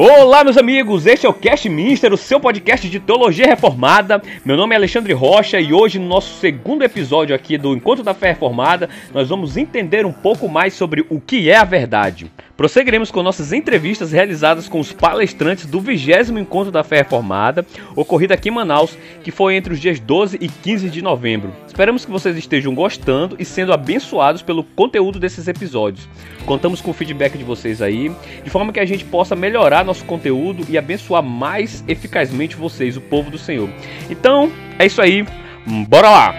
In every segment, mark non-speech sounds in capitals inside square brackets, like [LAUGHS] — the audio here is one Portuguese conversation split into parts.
Olá, meus amigos, este é o Cast Minister, o seu podcast de teologia reformada. Meu nome é Alexandre Rocha e hoje, no nosso segundo episódio aqui do Encontro da Fé Reformada, nós vamos entender um pouco mais sobre o que é a verdade. Prosseguiremos com nossas entrevistas realizadas com os palestrantes do 20 Encontro da Fé Reformada, ocorrido aqui em Manaus, que foi entre os dias 12 e 15 de novembro. Esperamos que vocês estejam gostando e sendo abençoados pelo conteúdo desses episódios. Contamos com o feedback de vocês aí, de forma que a gente possa melhorar nosso conteúdo e abençoar mais eficazmente vocês, o povo do Senhor. Então, é isso aí, bora lá!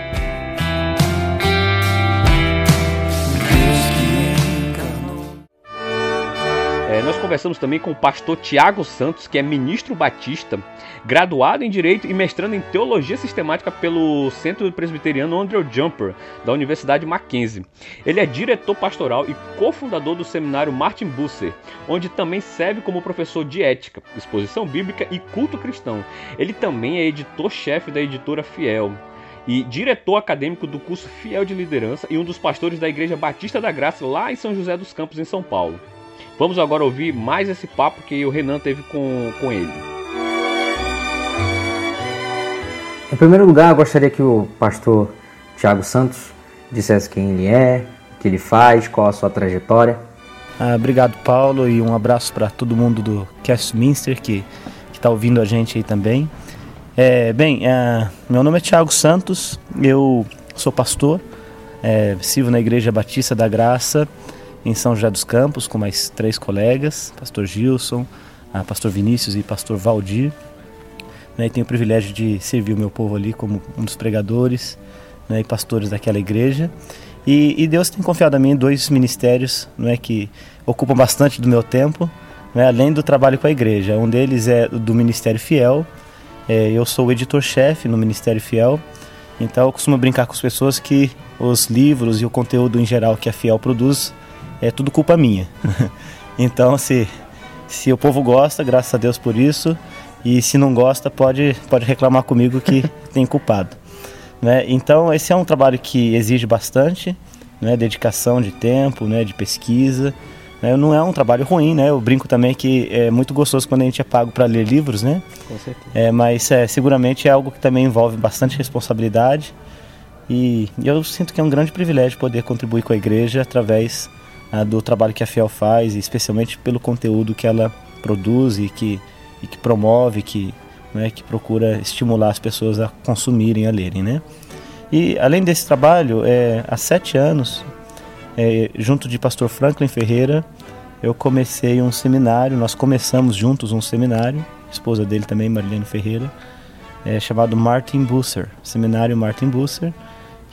É, nós conversamos também com o pastor Tiago Santos, que é ministro batista, graduado em Direito e mestrando em Teologia Sistemática pelo Centro Presbiteriano Andrew Jumper, da Universidade Mackenzie. Ele é diretor pastoral e cofundador do seminário Martin Busser, onde também serve como professor de ética, exposição bíblica e culto cristão. Ele também é editor-chefe da editora Fiel e diretor acadêmico do curso Fiel de Liderança e um dos pastores da Igreja Batista da Graça lá em São José dos Campos, em São Paulo. Vamos agora ouvir mais esse papo que o Renan teve com, com ele. Em primeiro lugar, eu gostaria que o pastor Tiago Santos dissesse quem ele é, o que ele faz, qual a sua trajetória. Ah, obrigado, Paulo, e um abraço para todo mundo do Castminster que está ouvindo a gente aí também. É, bem, é, meu nome é Tiago Santos, eu sou pastor, é, sirvo na Igreja Batista da Graça em São José dos Campos com mais três colegas, pastor Gilson, ah, pastor Vinícius e pastor Valdir. Né, e tenho o privilégio de servir o meu povo ali como um dos pregadores né, e pastores daquela igreja. E, e, Deus tem confiado a mim dois ministérios é, que ocupam bastante do meu tempo, né, além do trabalho com a igreja. Um deles é do Ministério Fiel. É, eu sou o editor-chefe no Ministério Fiel. Então eu costumo brincar com as pessoas que os livros e o conteúdo em geral que a Fiel produz é tudo culpa minha. [LAUGHS] então, se, se o povo gosta, graças a Deus por isso, e se não gosta, pode, pode reclamar comigo que [LAUGHS] tem culpado. Né? Então, esse é um trabalho que exige bastante né? dedicação de tempo, né? de pesquisa. Né? Não é um trabalho ruim, né? Eu brinco também que é muito gostoso quando a gente é pago para ler livros, né? Com certeza. É, mas é, seguramente é algo que também envolve bastante responsabilidade. E, e eu sinto que é um grande privilégio poder contribuir com a igreja através do trabalho que a Fiel faz, especialmente pelo conteúdo que ela produz e que, e que promove, que, né, que procura estimular as pessoas a consumirem, a lerem. Né? E além desse trabalho, é, há sete anos, é, junto de pastor Franklin Ferreira, eu comecei um seminário, nós começamos juntos um seminário, esposa dele também, Marilene Ferreira, é, chamado Martin Busser, Seminário Martin Busser,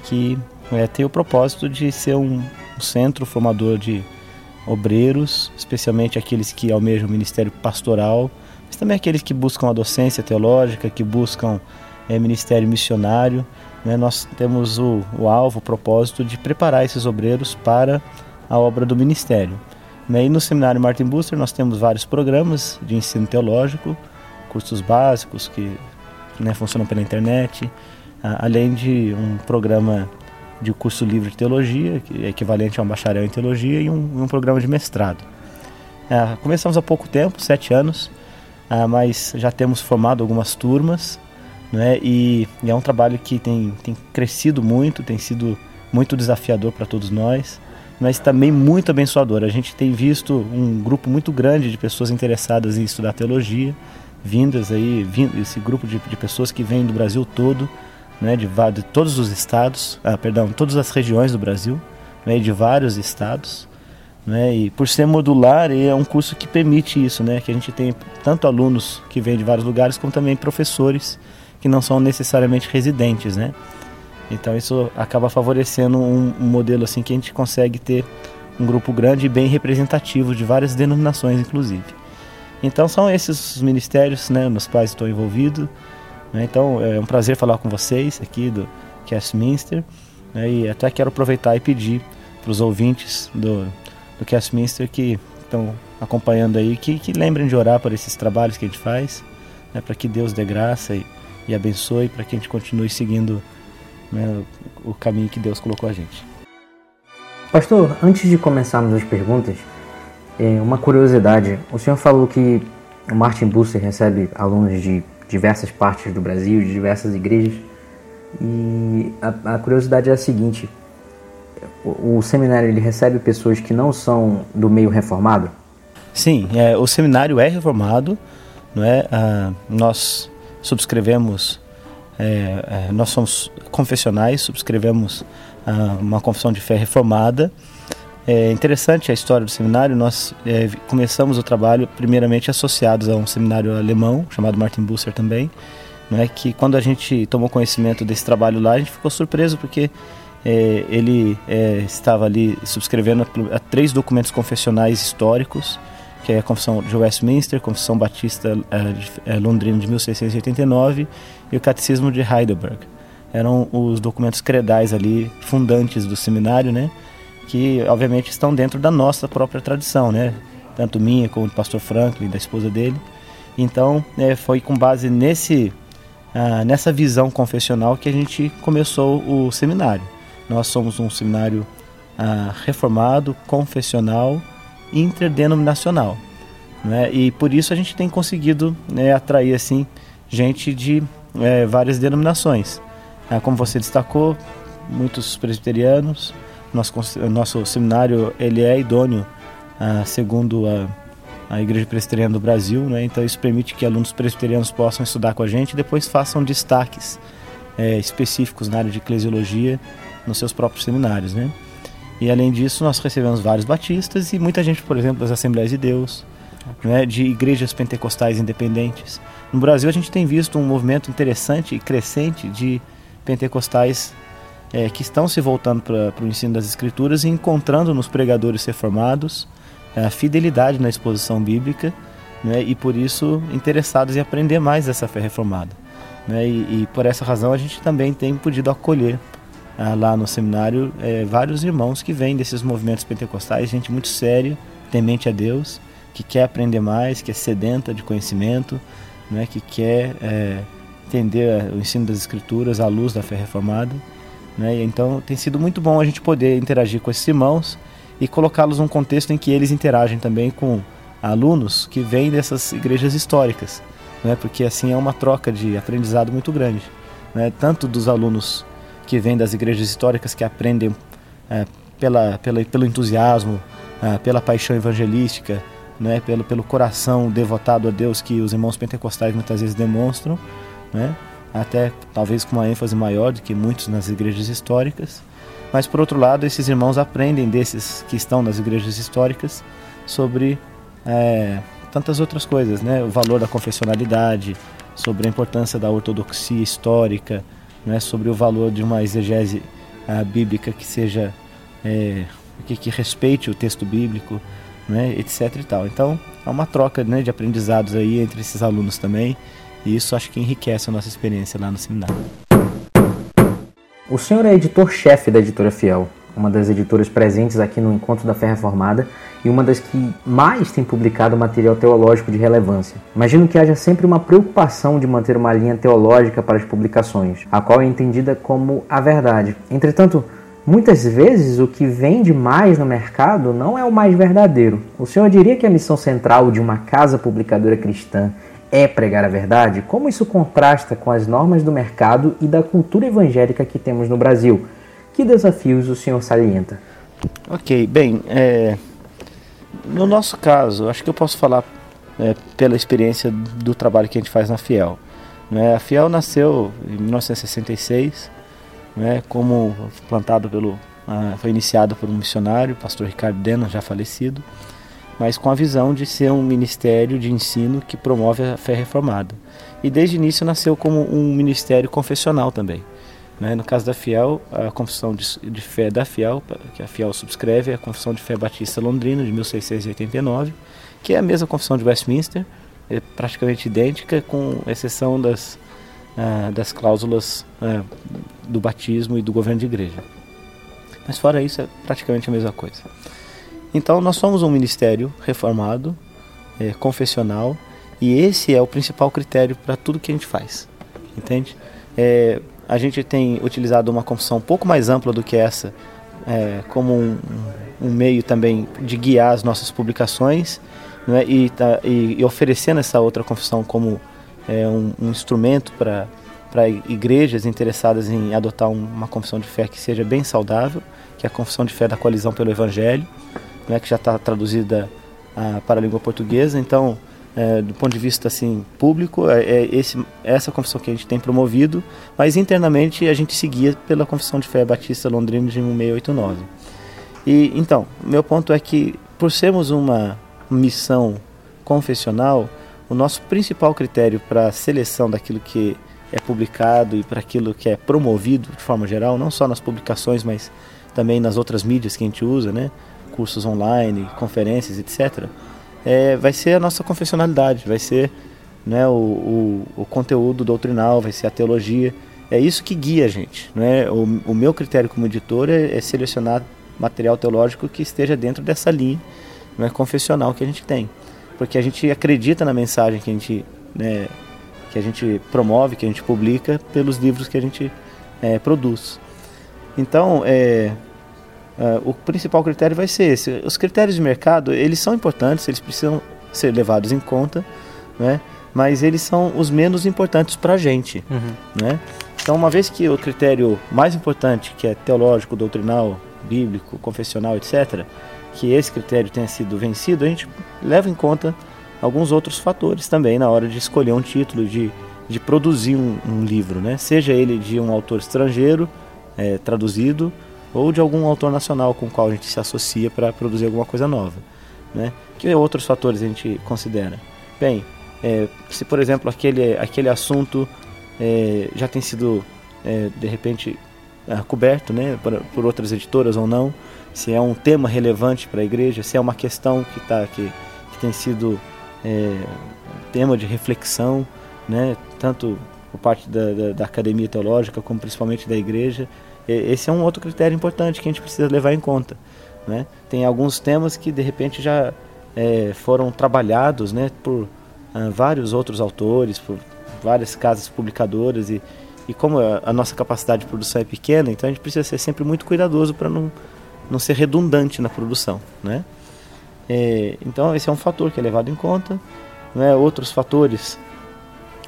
que é, tem o propósito de ser um, um centro formador de obreiros, especialmente aqueles que almejam o ministério pastoral, mas também aqueles que buscam a docência teológica, que buscam é, ministério missionário. Né? Nós temos o, o alvo, o propósito de preparar esses obreiros para a obra do ministério. Né? E no seminário Martin Buster nós temos vários programas de ensino teológico, cursos básicos que né, funcionam pela internet, além de um programa de curso livre de teologia, que é equivalente a um bacharel em teologia, e um, um programa de mestrado. É, começamos há pouco tempo, sete anos, é, mas já temos formado algumas turmas, né, e, e, é um trabalho que tem, tem crescido muito, tem sido muito desafiador para todos nós, mas também muito abençoador. A gente tem visto um grupo muito grande de pessoas interessadas em estudar teologia, vindas aí, vindo, esse grupo de, de pessoas que vem do Brasil todo, né, de, de todos os estados, ah, perdão, todas as regiões do Brasil, né, de vários estados. Né, e por ser modular, é um curso que permite isso, né, que a gente tem tanto alunos que vêm de vários lugares, como também professores que não são necessariamente residentes. Né. Então isso acaba favorecendo um, um modelo assim que a gente consegue ter um grupo grande e bem representativo de várias denominações, inclusive. Então são esses os ministérios né, nos quais estou envolvido. Né? Então é um prazer falar com vocês aqui do Castminster né? e até quero aproveitar e pedir para os ouvintes do, do Castminster que estão acompanhando aí que, que lembrem de orar por esses trabalhos que a gente faz, né? para que Deus dê graça e, e abençoe, para que a gente continue seguindo né, o caminho que Deus colocou a gente. Pastor, antes de começarmos as perguntas, é, uma curiosidade. O senhor falou que o Martin Bucer recebe alunos de diversas partes do Brasil, de diversas igrejas. E a, a curiosidade é a seguinte: o, o, seminário ele recebe pessoas que não são do meio reformado? Sim, é, o seminário é reformado, não é? Ah, nós subscrevemos, é, é, nós somos confessionais, subscrevemos ah, uma confissão de fé reformada. É interessante a história do seminário. Nós é, começamos o trabalho primeiramente associados a um seminário alemão chamado Martin Busser também, não é que quando a gente tomou conhecimento desse trabalho lá, a gente ficou surpreso porque é, ele é, estava ali subscrevendo a, a três documentos confessionais históricos, que é a Confissão de Westminster, Confissão Batista é, é, Londrina de 1689 e o Catecismo de Heidelberg. Eram os documentos credais ali fundantes do seminário, né? Que obviamente estão dentro da nossa própria tradição, né? Tanto minha como do pastor Franklin, da esposa dele. Então, é, foi com base nesse ah, nessa visão confessional que a gente começou o seminário. Nós somos um seminário ah, reformado, confessional, interdenominacional. Né? E por isso a gente tem conseguido né, atrair assim gente de é, várias denominações. Ah, como você destacou, muitos presbiterianos. Nosso, nosso seminário ele é idôneo, ah, segundo a a Igreja Presbiteriana do Brasil, né? então isso permite que alunos presbiterianos possam estudar com a gente e depois façam destaques é, específicos na área de eclesiologia nos seus próprios seminários. Né? E além disso, nós recebemos vários batistas e muita gente, por exemplo, das Assembleias de Deus, né? de igrejas pentecostais independentes. No Brasil, a gente tem visto um movimento interessante e crescente de pentecostais é, que estão se voltando para o ensino das Escrituras e encontrando nos pregadores reformados é, a fidelidade na exposição bíblica né, e por isso interessados em aprender mais dessa fé reformada. Né, e, e, por essa razão a gente também tem podido acolher ah, lá no seminário é, vários irmãos que vêm desses movimentos pentecostais, gente muito séria, temente a Deus, que quer aprender mais, que é sedenta de conhecimento, né, que quer é, entender o ensino das Escrituras à luz da fé reformada. Né, então tem sido muito bom a gente poder interagir com esses irmãos e colocá-los num contexto em que eles interagem também com alunos que vêm dessas igrejas históricas, né? porque assim é uma troca de aprendizado muito grande, né? tanto dos alunos que vêm das igrejas históricas que aprendem é, pela, pela, pelo entusiasmo, é, pela paixão evangelística, né? pelo, pelo coração devotado a Deus que os irmãos pentecostais muitas vezes demonstram, né? Até talvez com uma ênfase maior do que muitos nas igrejas históricas mas por outro lado, esses irmãos aprendem desses que estão nas igrejas históricas sobre é, tantas outras coisas, né? O valor da confessionalidade, sobre a importância da ortodoxia histórica, né? Sobre o valor de uma exegese uh, bíblica que seja é, que, que, respeite o texto bíblico, né? Etc. E tal. Então, há uma troca né, de aprendizados aí entre esses alunos também. E isso acho que enriquece a nossa experiência lá no seminário. O senhor é editor-chefe da Editora Fiel, uma das editoras presentes aqui no Encontro da Fé Reformada e uma das que mais tem publicado material teológico de relevância. Imagino que haja sempre uma preocupação de manter uma linha teológica para as publicações, a qual é entendida como a verdade. Entretanto, muitas vezes o que vende mais no mercado não é o mais verdadeiro. O senhor diria que a missão central de uma casa publicadora cristã é pregar a verdade? Como isso contrasta com as normas do mercado e da cultura evangélica que temos no Brasil? Que desafios o senhor salienta? Ok, bem, é, no nosso caso, acho que eu posso falar é, pela experiência do trabalho que a gente faz na Fiel. Né? A Fiel nasceu em 1966, né, como plantado pelo, ah, foi iniciado por um missionário, pastor Ricardo Dena, já falecido mas com a visão de ser um ministério de ensino que promove a fé reformada. E desde o início nasceu como um ministério confessional também. Né? No caso da Fiel, a confissão de, de, fé da Fiel, que a Fiel subscreve, é a Confissão de Fé Batista Londrina, de 1689, que é a mesma confissão de Westminster, é praticamente idêntica, com exceção das, ah, das cláusulas ah, do batismo e do governo de igreja. Mas fora isso, é praticamente a mesma coisa. Então nós somos um ministério reformado, é, confessional, e esse é o principal critério para tudo que a gente faz, entende? É, a gente tem utilizado uma confissão um pouco mais ampla do que essa, é, como um, um, meio também de guiar as nossas publicações né, e, tá, e, e, oferecendo essa outra confissão como é, um, um, instrumento para igrejas interessadas em adotar uma confissão de fé que seja bem saudável, que é a confissão de fé da coalizão pelo Evangelho, né, que já está traduzida para a língua portuguesa. Então, é, do ponto de vista assim público, é, é esse, essa confissão que a gente tem promovido, mas internamente a gente seguia pela Confissão de Fé Batista Londrina de 1689. E então, meu ponto é que por sermos uma missão confessional, o nosso principal critério para a seleção daquilo que é publicado e para aquilo que é promovido de forma geral, não só nas publicações, mas também nas outras mídias que a gente usa, né? Cursos online, conferências, etc., é, vai ser a nossa confessionalidade, vai ser né, o, o, o, conteúdo doutrinal, vai ser a teologia. É isso que guia a gente. Né? O, o meu critério como editor é, é, selecionar material teológico que esteja dentro dessa linha né, confessional que a gente tem. Porque a gente acredita na mensagem que a gente, né, que a gente promove, que a gente publica pelos livros que a gente é, produz. Então, é, Uh, o principal critério vai ser esse. Os critérios de mercado, eles são importantes, eles precisam ser levados em conta, né? mas eles são os menos importantes para a gente. Uhum. Né? Então, uma vez que o critério mais importante, que é teológico, doutrinal, bíblico, confessional, etc., que esse critério tenha sido vencido, a gente leva em conta alguns outros fatores também na hora de escolher um título, de, de produzir um, um livro, né? seja ele de um autor estrangeiro, é, traduzido, ou de algum autor nacional com o qual a gente se associa para produzir alguma coisa nova. Né? Que outros fatores a gente considera? Bem, é, se por exemplo aquele, aquele assunto é, já tem sido é, de repente é, coberto né, por, por, outras editoras ou não, se é um tema relevante para a igreja, se é uma questão que, tá, que, que tem sido é, tema de reflexão, né, tanto por parte da, da, da academia teológica como principalmente da igreja, esse é um outro critério importante que a gente precisa levar em conta. Né? Tem alguns temas que de repente já é, foram trabalhados né, por ah, vários outros autores, por várias casas publicadoras e, e como a, a, nossa capacidade de produção é pequena, então a gente precisa ser sempre muito cuidadoso para não, não ser redundante na produção. Né? É, então esse é um fator que é levado em conta. Né? Outros fatores,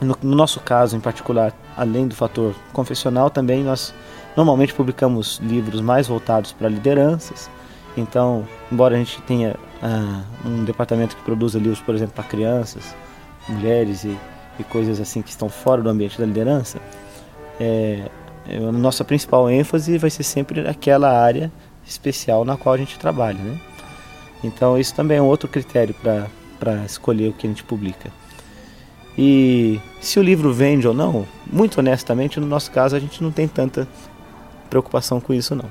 no, no nosso caso em particular, além do fator confessional, também nós Normalmente publicamos livros mais voltados para lideranças. Então, embora a gente tenha ah, um departamento que produza livros, por exemplo, para crianças, mulheres e, e, coisas assim que estão fora do ambiente da liderança, é, é, a nossa principal ênfase vai ser sempre aquela área especial na qual a gente trabalha. Né? Então, isso também é um outro critério para escolher o que a gente publica. E se o livro vende ou não, muito honestamente, no nosso caso, a gente não tem tanta preocupação com isso não.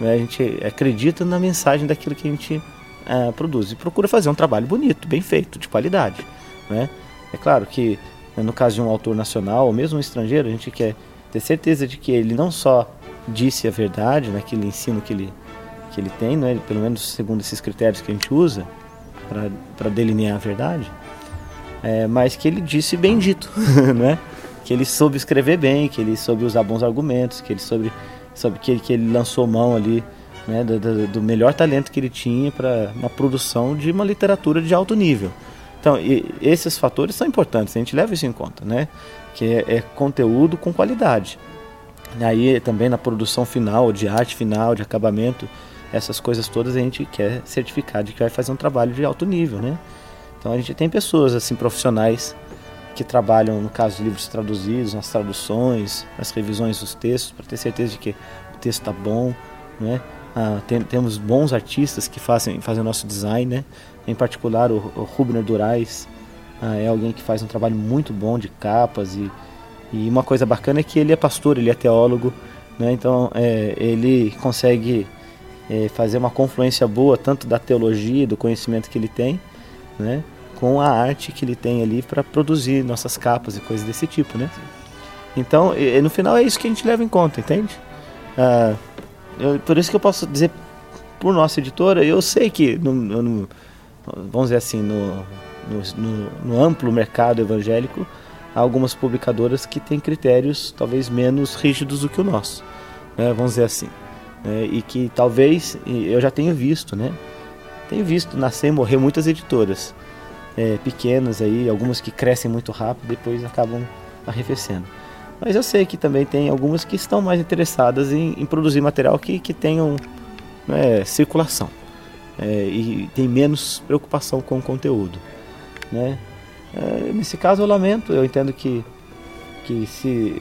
Né? A gente acredita na mensagem daquilo que a gente é, produz e procura fazer um trabalho bonito, bem feito, de qualidade. Né? É claro que né, no caso de um autor nacional ou mesmo um estrangeiro, a gente quer ter certeza de que ele não só disse a verdade naquele ensino que ele, que ele tem, né? pelo menos segundo esses critérios que a gente usa para delinear a verdade, é, mas que ele disse bem dito, [LAUGHS] né? que ele soube escrever bem, que ele soube usar bons argumentos, que ele soube sabe que, que ele lançou mão ali né, do, do, melhor talento que ele tinha para uma produção de uma literatura de alto nível. Então, esses fatores são importantes, a gente leva isso em conta, né? Que é, é conteúdo com qualidade. E aí também na produção final, de arte final, de acabamento, essas coisas todas a gente quer certificar de que vai fazer um trabalho de alto nível, né? Então a gente tem pessoas assim profissionais que trabalham, no caso livros traduzidos, nas traduções, nas revisões dos textos, para ter certeza de que o texto está bom. Né? Ah, tem, temos bons artistas que fazem, fazem nosso design, né? em particular o, o Rubner Durais, ah, é alguém que faz um trabalho muito bom de capas e, e uma coisa bacana é que ele é pastor, ele é teólogo, né? então é, ele consegue é, fazer uma confluência boa tanto da teologia, do conhecimento que ele tem, né? Com a arte que ele tem ali para produzir nossas capas e coisas desse tipo, né? Então, e, no final é isso que a gente leva em conta, entende? Ah, eu, por isso que eu posso dizer por nossa editora, eu sei que, no, no, vamos dizer assim, no, no, amplo mercado evangélico, há algumas publicadoras que têm critérios talvez menos rígidos do que o nosso, né? vamos dizer assim. Né? E que talvez, eu já tenho visto, né? Tenho visto nascer e morrer muitas editoras é, pequenas aí, algumas que crescem muito rápido, depois acabam arrefecendo. Mas eu sei que também tem algumas que estão mais interessadas em, em produzir material que, que tenham né, circulação é, e tem menos preocupação com o conteúdo. Né? É, nesse caso eu lamento, eu entendo que, que se,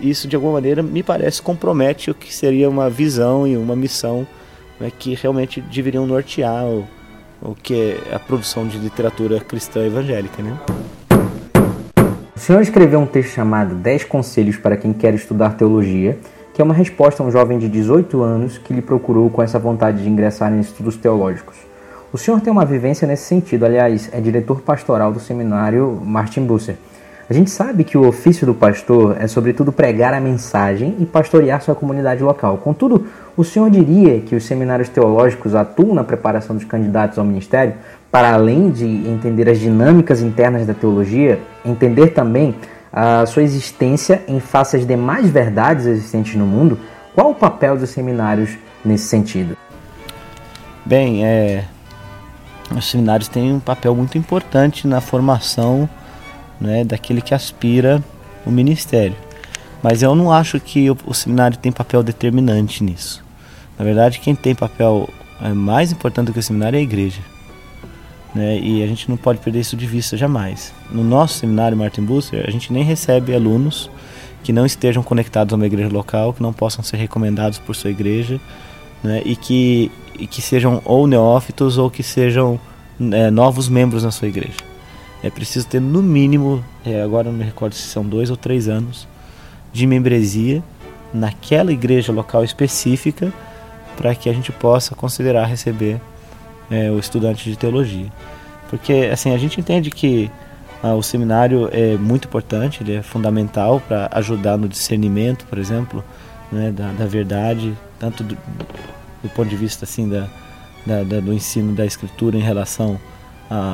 isso de alguma maneira me parece compromete o que seria uma visão e uma missão né, que realmente deveriam nortear o, o que é a produção de literatura cristã evangélica. Né? O senhor escreveu um texto chamado 10 Conselhos para quem quer estudar teologia, que é uma resposta a um jovem de 18 anos que lhe procurou com essa vontade de ingressar em estudos teológicos. O senhor tem uma vivência nesse sentido, aliás, é diretor pastoral do seminário Martin Busser. A gente sabe que o ofício do pastor é, sobretudo, pregar a mensagem e pastorear sua comunidade local. Contudo, o senhor diria que os seminários teológicos atuam na preparação dos candidatos ao ministério, para além de entender as dinâmicas internas da teologia, entender também a sua existência em face às demais verdades existentes no mundo? Qual o papel dos seminários nesse sentido? Bem, é, os seminários têm um papel muito importante na formação né, daquele que aspira o ministério. Mas eu não acho que o, o, seminário tem papel determinante nisso. Na verdade, quem tem papel é, mais importante do que o seminário é a igreja. Né? E a gente não pode perder isso de vista jamais. No nosso seminário Martin Bucer, a gente nem recebe alunos que não estejam conectados a uma igreja local, que não possam ser recomendados por sua igreja, né? e, que, e que sejam ou neófitos ou que sejam é, novos membros na sua igreja. É preciso ter no mínimo, é, agora não me recordo se são dois ou três anos, de membresia naquela igreja local específica para que a gente possa considerar receber é, o estudante de teologia. Porque assim a gente entende que ah, o seminário é muito importante, ele é fundamental para ajudar no discernimento, por exemplo, né, da, da verdade, tanto do, do, ponto de vista assim da, da, da, do ensino da escritura em relação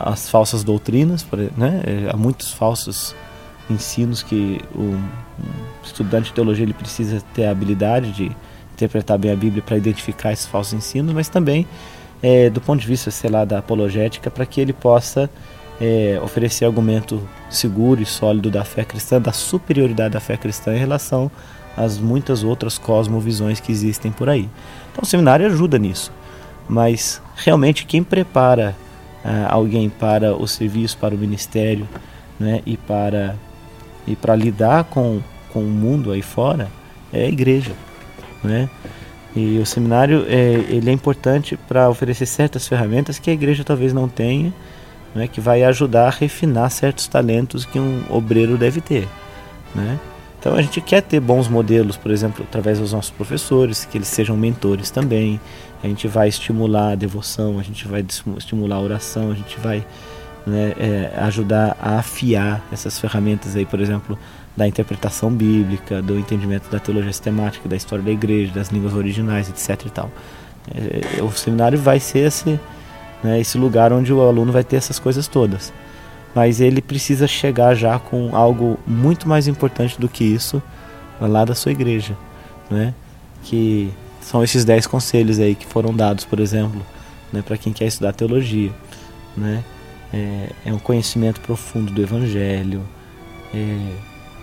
as falsas doutrinas, né? É, há muitos falsos ensinos que o estudante de teologia ele precisa ter a habilidade de interpretar bem a Bíblia para identificar esses falsos ensinos, mas também é, do ponto de vista, sei lá, da apologética, para que ele possa é, oferecer argumento seguro e sólido da fé cristã, da superioridade da fé cristã em relação às muitas outras cosmovisões que existem por aí. Então o seminário ajuda nisso, mas realmente quem prepara uh, alguém para o serviço, para o ministério, né, e para e para lidar com, com o mundo aí fora é a igreja, né? E o seminário é, ele é importante para oferecer certas ferramentas que a igreja talvez não tenha, né, que vai ajudar a refinar certos talentos que um obreiro deve ter, né? Então a gente quer ter bons modelos, por exemplo, através dos nossos professores, que eles sejam mentores também. A gente vai estimular a devoção, a gente vai estimular a oração, a gente vai né, é, ajudar a afiar essas ferramentas aí, por exemplo, da interpretação bíblica, do entendimento da teologia sistemática, da história da igreja, das línguas originais, etc. E tal. É, é, o seminário vai ser esse, né, esse lugar onde o aluno vai ter essas coisas todas mas ele precisa chegar já com algo muito mais importante do que isso lá da sua igreja, né? Que são esses dez conselhos aí que foram dados, por exemplo, né, para quem quer estudar teologia, né? É, é, um conhecimento profundo do Evangelho, é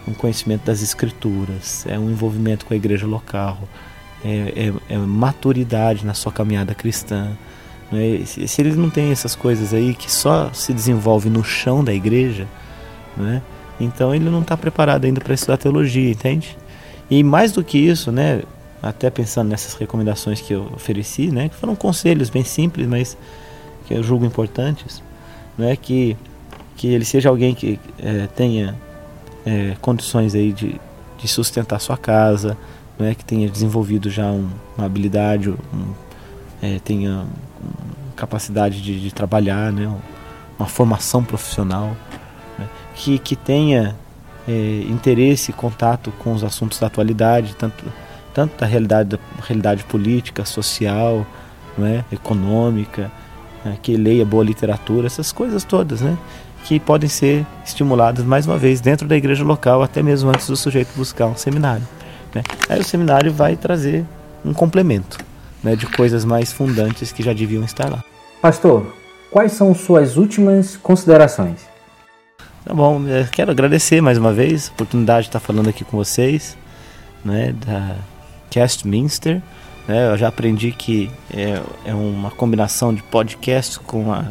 um conhecimento das Escrituras, é um envolvimento com a igreja local, é, é, é maturidade na sua caminhada cristã, né? Se, se ele não tem essas coisas aí que só se desenvolve no chão da igreja, né? então ele não está preparado ainda para estudar teologia, entende? E mais do que isso, né? até pensando nessas recomendações que eu ofereci, né? que foram conselhos bem simples, mas que eu julgo importantes, né? que, que ele seja alguém que é, tenha é, condições aí de, de sustentar sua casa, né? que tenha desenvolvido já um, uma habilidade, um, é, tenha capacidade de, de trabalhar, né? uma formação profissional, né? que, que tenha é, interesse e contato com os assuntos da atualidade, tanto, tanto da realidade, da realidade política, social, né? econômica, né? que leia boa literatura, essas coisas todas, né? que podem ser estimuladas mais uma vez dentro da igreja local, até mesmo antes do sujeito buscar um seminário. Né? Aí o seminário vai trazer um complemento né, de coisas mais fundantes que já deviam estar lá. Pastor, quais são suas últimas considerações? Tá bom, quero agradecer mais uma vez a oportunidade de estar falando aqui com vocês, né, da Castminster. Né, eu já aprendi que é, é uma combinação de podcast com a,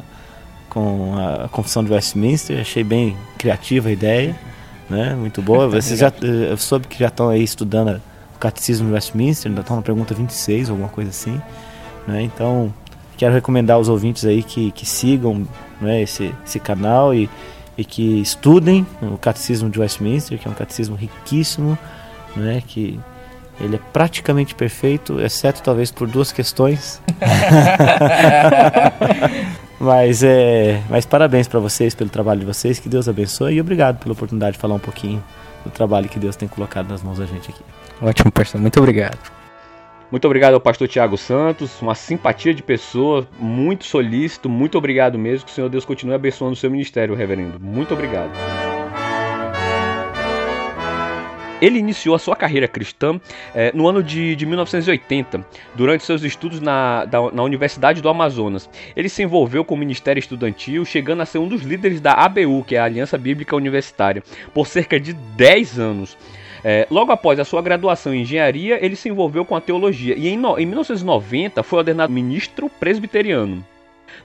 com a Confissão de Westminster. Achei bem criativa a ideia, né, muito boa. [LAUGHS] Vocês já, eu soube que já estão aí estudando o Catecismo de Westminster, ainda estão na pergunta 26, alguma coisa assim. Né, então, quero recomendar aos ouvintes aí que, que sigam né, esse, esse canal e e que estudem o Catecismo de Westminster, que é um catecismo riquíssimo, né, que ele é praticamente perfeito, exceto talvez por duas questões. [LAUGHS] mas é, mas parabéns para vocês pelo trabalho de vocês, que Deus abençoe e obrigado pela oportunidade de falar um pouquinho do trabalho que Deus tem colocado nas mãos da gente aqui. Ótimo, pastor. Muito obrigado. Muito obrigado ao pastor Tiago Santos, uma simpatia de pessoa, muito solícito, muito obrigado mesmo. Que o Senhor Deus continue abençoando o seu ministério, reverendo. Muito obrigado. Ele iniciou a sua carreira cristã eh, no ano de, de 1980, durante seus estudos na, da, na Universidade do Amazonas. Ele se envolveu com o ministério estudantil, chegando a ser um dos líderes da ABU, que é a Aliança Bíblica Universitária, por cerca de 10 anos. É, logo após a sua graduação em engenharia, ele se envolveu com a teologia e em, no, em 1990 foi ordenado ministro presbiteriano.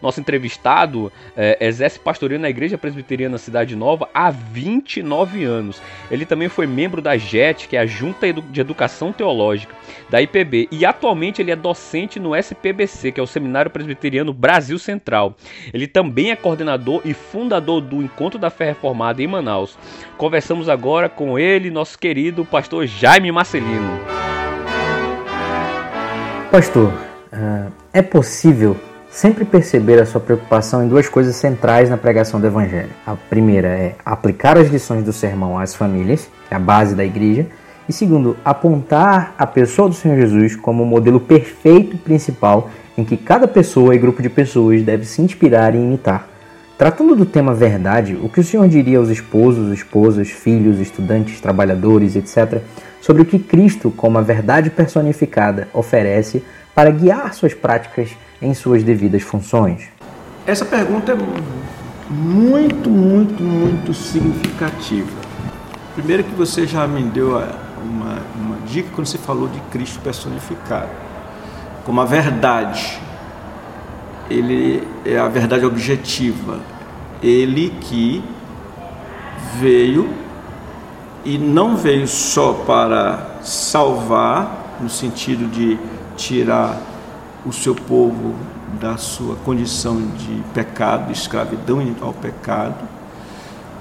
Nosso entrevistado é, exerce pastoreio na Igreja Presbiteriana Cidade Nova há 29 anos. Ele também foi membro da JET, que é a Junta de Educação Teológica, da IPB, e atualmente ele é docente no SPBC, que é o Seminário Presbiteriano Brasil Central. Ele também é coordenador e fundador do Encontro da Fé Reformada em Manaus. Conversamos agora com ele, nosso querido pastor Jaime Marcelino. Pastor, uh, é possível sempre perceber a sua preocupação em duas coisas centrais na pregação do Evangelho. A primeira é aplicar as lições do sermão às famílias, que é a base da igreja, e segundo, apontar a pessoa do Senhor Jesus como o modelo perfeito principal em que cada pessoa e grupo de pessoas deve se inspirar e imitar. Tratando do tema verdade, o que o Senhor diria aos esposos, esposas, filhos, estudantes, trabalhadores, etc., sobre o que Cristo, como a verdade personificada, oferece para guiar suas práticas em suas devidas funções? Essa pergunta é muito, muito, muito significativa. Primeiro que você já me deu uma, uma dica quando você falou de Cristo personificado, como a verdade. Ele é a verdade objetiva. Ele que veio e não veio só para salvar, no sentido de tirar o seu povo da sua condição de pecado, escravidão ao pecado,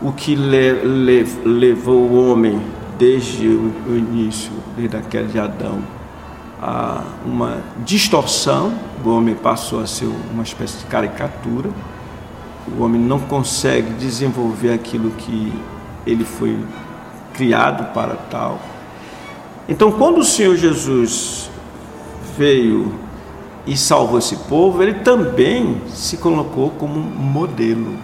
o que le, le, levou o homem desde o, o início, desde a queda de Adão, a uma distorção, o homem passou a ser uma espécie de caricatura, o homem não consegue desenvolver aquilo que ele foi criado para tal. Então, quando o Senhor Jesus veio e salvou esse povo, ele também se colocou como modelo.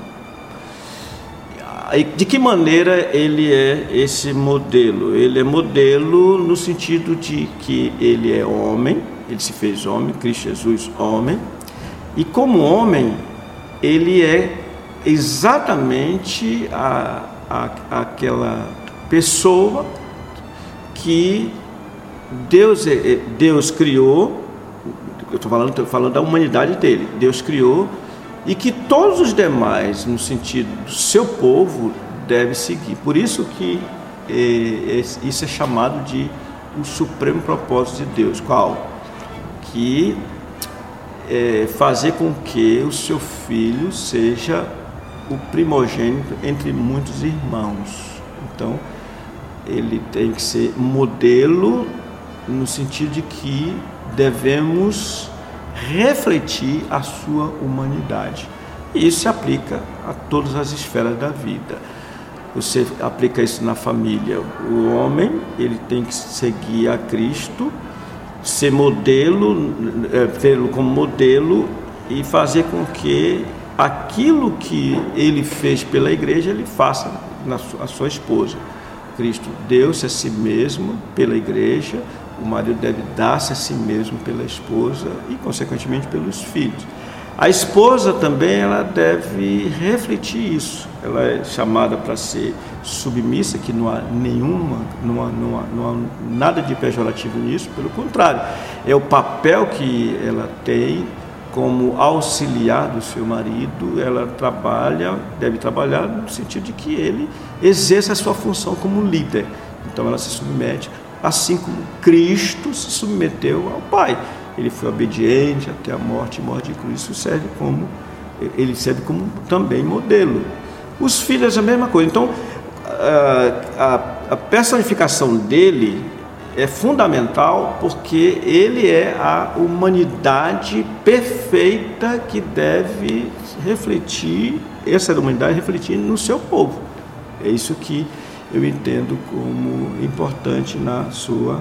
De que maneira ele é esse modelo? Ele é modelo no sentido de que ele é homem, ele se fez homem, Cristo Jesus, homem, e como homem, ele é exatamente a, a, aquela pessoa que Deus, é, é, Deus criou eu estou falando, falando da humanidade dele. Deus criou e que todos os demais, no sentido do seu povo, deve seguir. Por isso que é, isso é chamado de o supremo propósito de Deus. Qual? Que é, fazer com que o seu filho seja o primogênito entre muitos irmãos. Então, ele tem que ser modelo no sentido de que devemos refletir a sua humanidade. E isso se aplica a todas as esferas da vida. Você aplica isso na família. O homem, ele tem que seguir a Cristo, ser modelo, é, tê-lo como modelo e fazer com que aquilo que ele fez pela igreja, ele faça na sua, sua esposa. Cristo deu-se a si mesmo pela igreja, o marido deve dar-se a si mesmo pela esposa e, consequentemente, pelos filhos. A esposa também ela deve refletir isso. Ela é chamada para ser submissa, que não há nenhuma, não há, não, há, não há nada de pejorativo nisso, pelo contrário, é o papel que ela tem como auxiliar do seu marido, ela trabalha, deve trabalhar no sentido de que ele exerça a sua função como líder. Então ela se submete, assim como Cristo se submeteu ao Pai. Ele foi obediente até a morte morte de Cristo serve como ele serve como também modelo. Os filhos é a mesma coisa. Então a, a personificação dele é fundamental porque ele é a humanidade perfeita que deve refletir, essa humanidade refletir no seu povo. É isso que eu entendo como importante na sua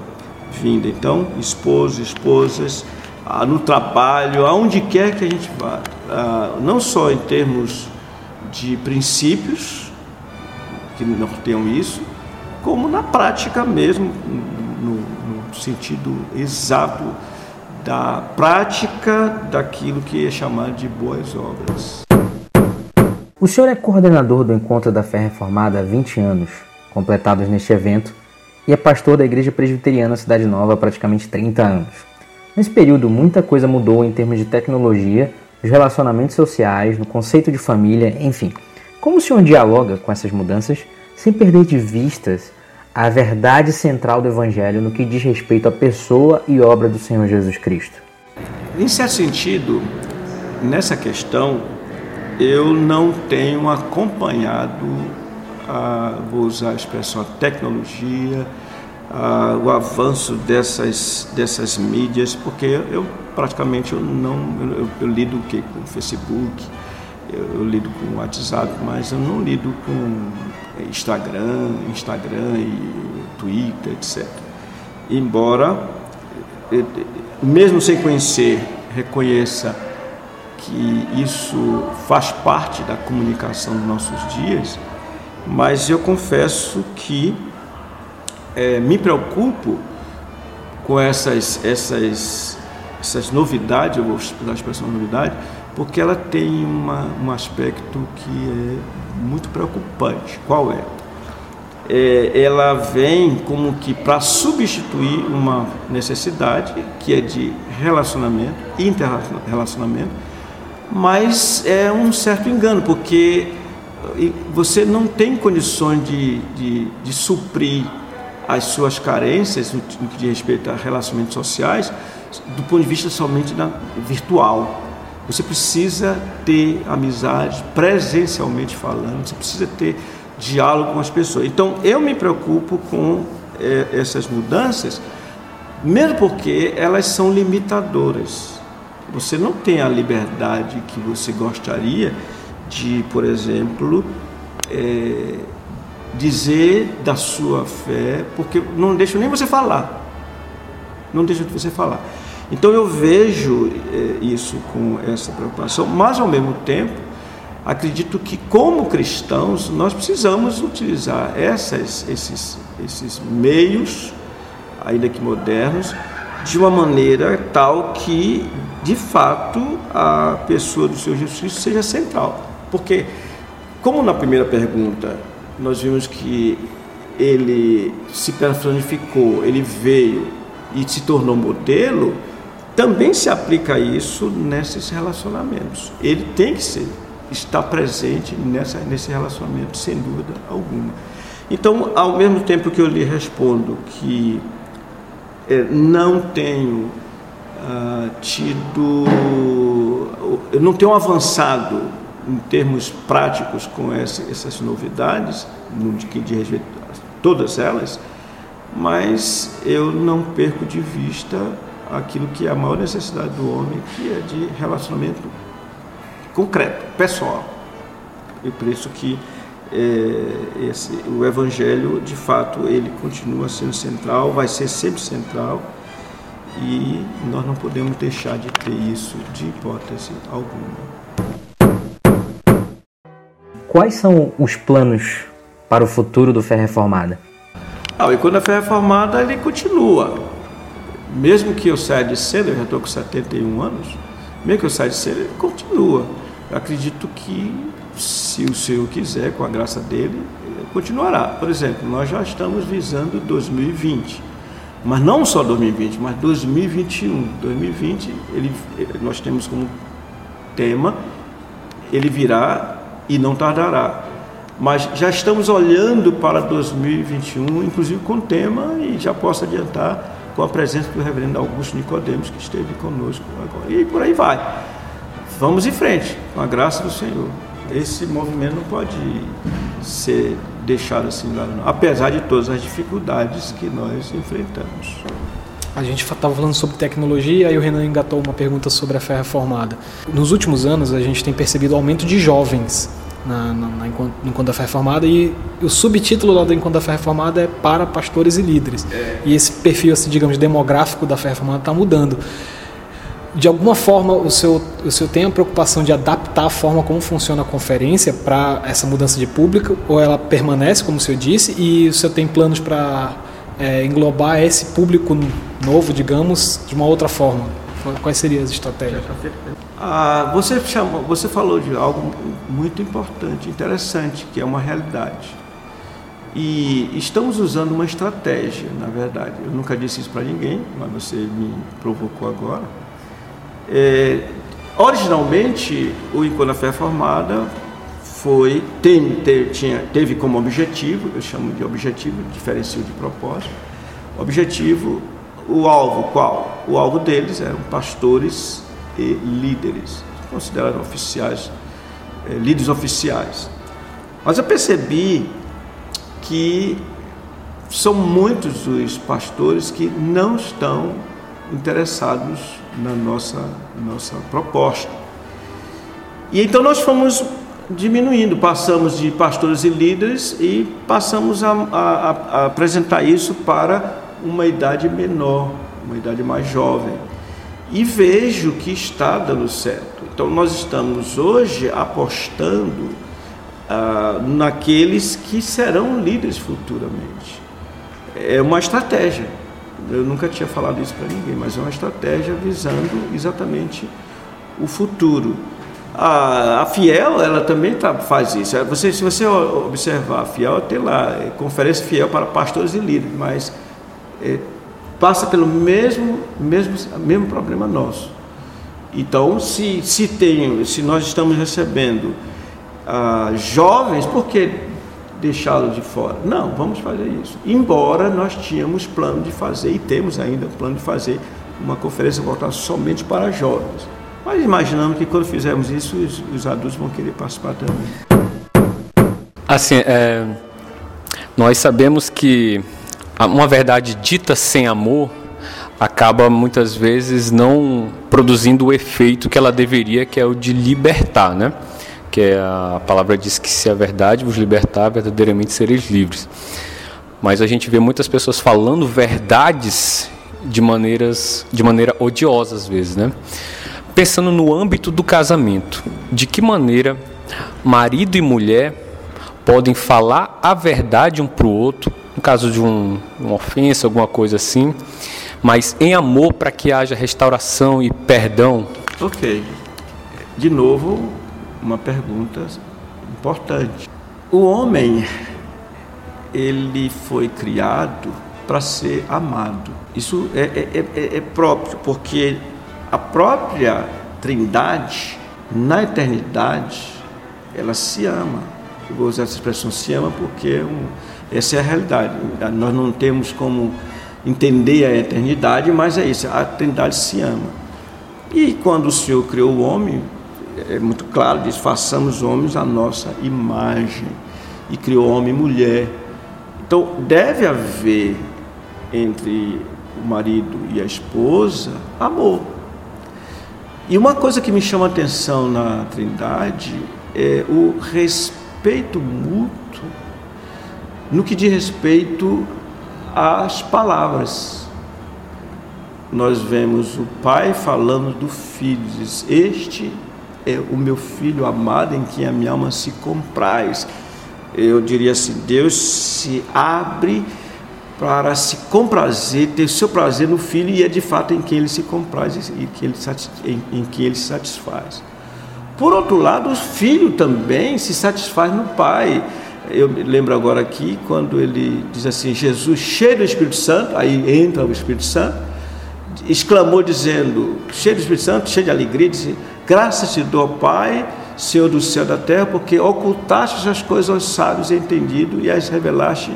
vinda. Então, esposos, esposas, ah, no trabalho, aonde quer que a gente vá, ah, não só em termos de princípios, que norteiam isso, como na prática mesmo, no, no sentido exato da prática daquilo que é chamado de boas obras. O senhor é coordenador do Encontro da Fé Reformada há 20 anos, completados neste evento, e é pastor da Igreja Presbiteriana Cidade Nova há praticamente 30 anos. Nesse período, muita coisa mudou em termos de tecnologia, nos relacionamentos sociais, no conceito de família, enfim. Como o senhor dialoga com essas mudanças sem perder de vistas a verdade central do Evangelho no que diz respeito à pessoa e obra do Senhor Jesus Cristo? Em certo sentido, nessa questão, eu não tenho acompanhado, a, vou usar a expressão, a tecnologia, a, o avanço dessas, dessas mídias, porque eu praticamente eu não eu, eu lido o que com o Facebook, eu, eu lido com o WhatsApp, mas eu não lido com Instagram, Instagram e Twitter, etc. Embora, mesmo sem conhecer, reconheça que isso faz parte da comunicação dos nossos dias, mas eu confesso que é, me preocupo com essas, essas, essas novidades, eu vou usar a expressão novidade, porque ela tem uma, um aspecto que é muito preocupante. Qual é? é ela vem como que para substituir uma necessidade que é de relacionamento, interrelacionamento, mas é um certo engano, porque você não tem condições de, de, de suprir as suas carências no que diz respeito a relacionamentos sociais do ponto de vista somente da virtual. Você precisa ter amizade presencialmente falando, você precisa ter diálogo com as pessoas. Então, eu me preocupo com é, essas mudanças, mesmo porque elas são limitadoras. Você não tem a liberdade que você gostaria de, por exemplo, é, dizer da sua fé, porque não deixa nem você falar. Não deixa você falar. Então eu vejo é, isso com essa preocupação, mas ao mesmo tempo acredito que como cristãos nós precisamos utilizar essas, esses, esses meios, ainda que modernos, de uma maneira tal que de fato a pessoa do Senhor Jesus Cristo seja central. Porque, como na primeira pergunta nós vimos que ele se personificou, ele veio e se tornou modelo, também se aplica isso nesses relacionamentos. Ele tem que ser, estar presente nessa, nesse relacionamento, sem dúvida alguma. Então, ao mesmo tempo que eu lhe respondo que é, não tenho ah, tido, eu não tenho avançado em termos práticos com essa, essas novidades, no que diz respeito a todas elas, mas eu não perco de vista aquilo que é a maior necessidade do homem, que é de relacionamento concreto, pessoal. E por isso que é, esse, o Evangelho, de fato, ele continua sendo central, vai ser sempre central, e nós não podemos deixar de ter isso de hipótese alguma. Quais são os planos para o futuro do Fé Reformada? Ah, e quando a Fé Reformada ele continua mesmo que eu saia de cedo, eu já estou com 71 anos, Mesmo que eu saia de cena, ele continua. Eu acredito que, se o Senhor quiser, com a graça dele, continuará. Por exemplo, nós já estamos visando 2020. Mas não só 2020, mas 2021. 2020, ele, nós temos como tema, ele virá e não tardará. Mas já estamos olhando para 2021, inclusive com tema, e já posso adiantar com a presença do reverendo Augusto Nicodemos, que esteve conosco agora. E por aí vai. Vamos em frente, com a graça do Senhor. Esse movimento não pode ser deixado assim não, apesar de todas as dificuldades que nós enfrentamos. A gente estava falando sobre tecnologia e o Renan engatou uma pergunta sobre a fé reformada. Nos últimos anos, a gente tem percebido aumento de jovens na, na, na Enquanto, Enquanto da Fé Reformada e o subtítulo lá do Enquanto da Fé Reformada é para pastores e líderes. E esse perfil, assim, digamos, demográfico da Fé Reformada está mudando. De alguma forma, o senhor, o senhor tem a preocupação de adaptar a forma como funciona a conferência para essa mudança de público, ou ela permanece, como o senhor disse, e o senhor tem planos para é, englobar esse público novo, digamos, de uma outra forma? Quais seriam as estratégias? Ah, você, chamou, você falou de algo muito importante, interessante, que é uma realidade. E estamos usando uma estratégia, na verdade. Eu nunca disse isso para ninguém, mas você me provocou agora. É, originalmente, o Enquanto a Fé Formada foi, tem, tinha, teve como objetivo, eu chamo de objetivo, diferencio de propósito, objetivo, o alvo qual? O alvo deles eram pastores e líderes, considerados oficiais, é, líderes oficiais. Mas eu percebi que são muitos os pastores que não estão interessados na nossa, nossa proposta. E então nós fomos diminuindo, passamos de pastores e líderes e passamos a, a, a apresentar isso para uma idade menor, uma idade mais jovem e vejo que está dando certo. Então, nós estamos hoje apostando ah, naqueles que serão líderes futuramente. É uma estratégia. Eu nunca tinha falado isso para ninguém, mas é uma estratégia visando exatamente o futuro. A, a Fiel, ela também tá, faz isso. Você, se você observar, a Fiel tem lá, é, Conferência Fiel para Pastores e Líderes, mas é, passa pelo mesmo, mesmo, mesmo problema nosso. Então, se, se, tem, se nós estamos recebendo ah, jovens, por que deixá-los de fora? Não, vamos fazer isso. Embora nós tínhamos plano de fazer, e temos ainda plano de fazer, uma conferência voltada somente para jovens. Mas imaginamos que quando fizermos isso, os, os adultos vão querer participar também. Assim, é, nós sabemos que uma verdade dita sem amor acaba muitas vezes não produzindo o efeito que ela deveria, que é o de libertar, né? Que é a palavra diz que se a verdade vos libertar, verdadeiramente sereis livres. Mas a gente vê muitas pessoas falando verdades de maneiras de maneira odiosa às vezes, né? Pensando no âmbito do casamento, de que maneira marido e mulher podem falar a verdade um para o outro no caso de um, uma ofensa, alguma coisa assim, mas em amor para que haja restauração e perdão. Ok. De novo, uma pergunta importante. O homem, ele foi criado para ser amado. Isso é, é, é, é próprio, porque a própria Trindade, na eternidade, ela se ama. Eu vou usar essa expressão se ama porque é essa é a realidade. Nós não temos como entender a eternidade, mas é isso, a eternidade se ama. E quando o Senhor criou o homem, é muito claro, diz: façamos homens a nossa imagem. E criou homem e mulher. Então, deve haver entre o marido e a esposa amor. E uma coisa que me chama atenção na Trindade é o respeito mútuo no que diz respeito às palavras. Nós vemos o pai falando do filho, diz: Este é o meu filho amado em quem a minha alma se compraz. Eu diria assim: Deus se abre para se comprazer, ter seu prazer no filho e é de fato em quem ele se compraz e que ele, em, em que ele se satisfaz. Por outro lado, o filho também se satisfaz no pai. Eu lembro agora aqui quando ele diz assim: Jesus, cheio do Espírito Santo, aí entra o Espírito Santo, exclamou dizendo, cheio do Espírito Santo, cheio de alegria, disse: Graças te dou, Pai, Senhor do céu e da terra, porque ocultaste as coisas aos sábios e entendidos e as revelaste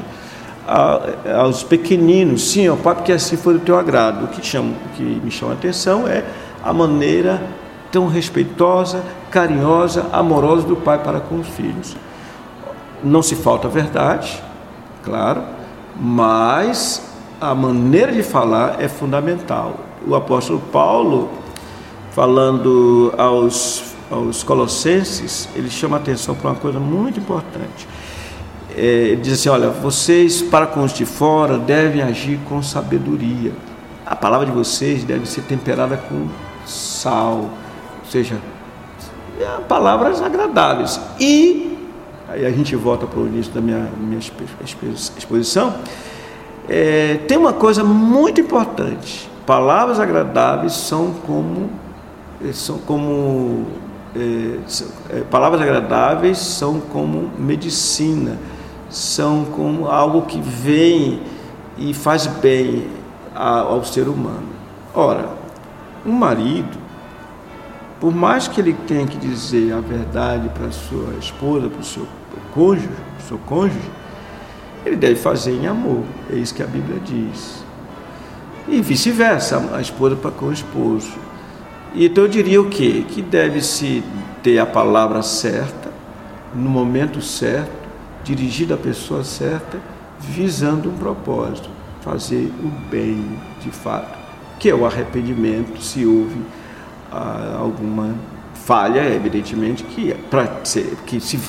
aos pequeninos. Sim, ó Pai, porque assim foi do teu agrado. O que, chama, que me chama a atenção é a maneira tão respeitosa, carinhosa, amorosa do pai para com os filhos. Não se falta verdade, claro, mas a maneira de falar é fundamental. O apóstolo Paulo, falando aos, aos Colossenses, ele chama a atenção para uma coisa muito importante. É, ele diz assim: Olha, vocês, para com os de fora, devem agir com sabedoria. A palavra de vocês deve ser temperada com sal, ou seja, é, palavras agradáveis. E, aí a gente volta para o início da minha, minha exposição, é, tem uma coisa muito importante. Palavras agradáveis são como é, são como é, palavras agradáveis são como medicina, são como algo que vem e faz bem ao ser humano. Ora, um marido por mais que ele tenha que dizer a verdade para sua esposa, para o seu cônjuge, seu cônjuge, ele deve fazer em amor. É isso que a Bíblia diz. E vice-versa, a esposa para com o esposo. Então eu diria o quê? Que deve-se ter a palavra certa, no momento certo, dirigida à pessoa certa, visando um propósito, fazer o bem de fato, que é o arrependimento, se houve alguma falha, evidentemente, que, para que se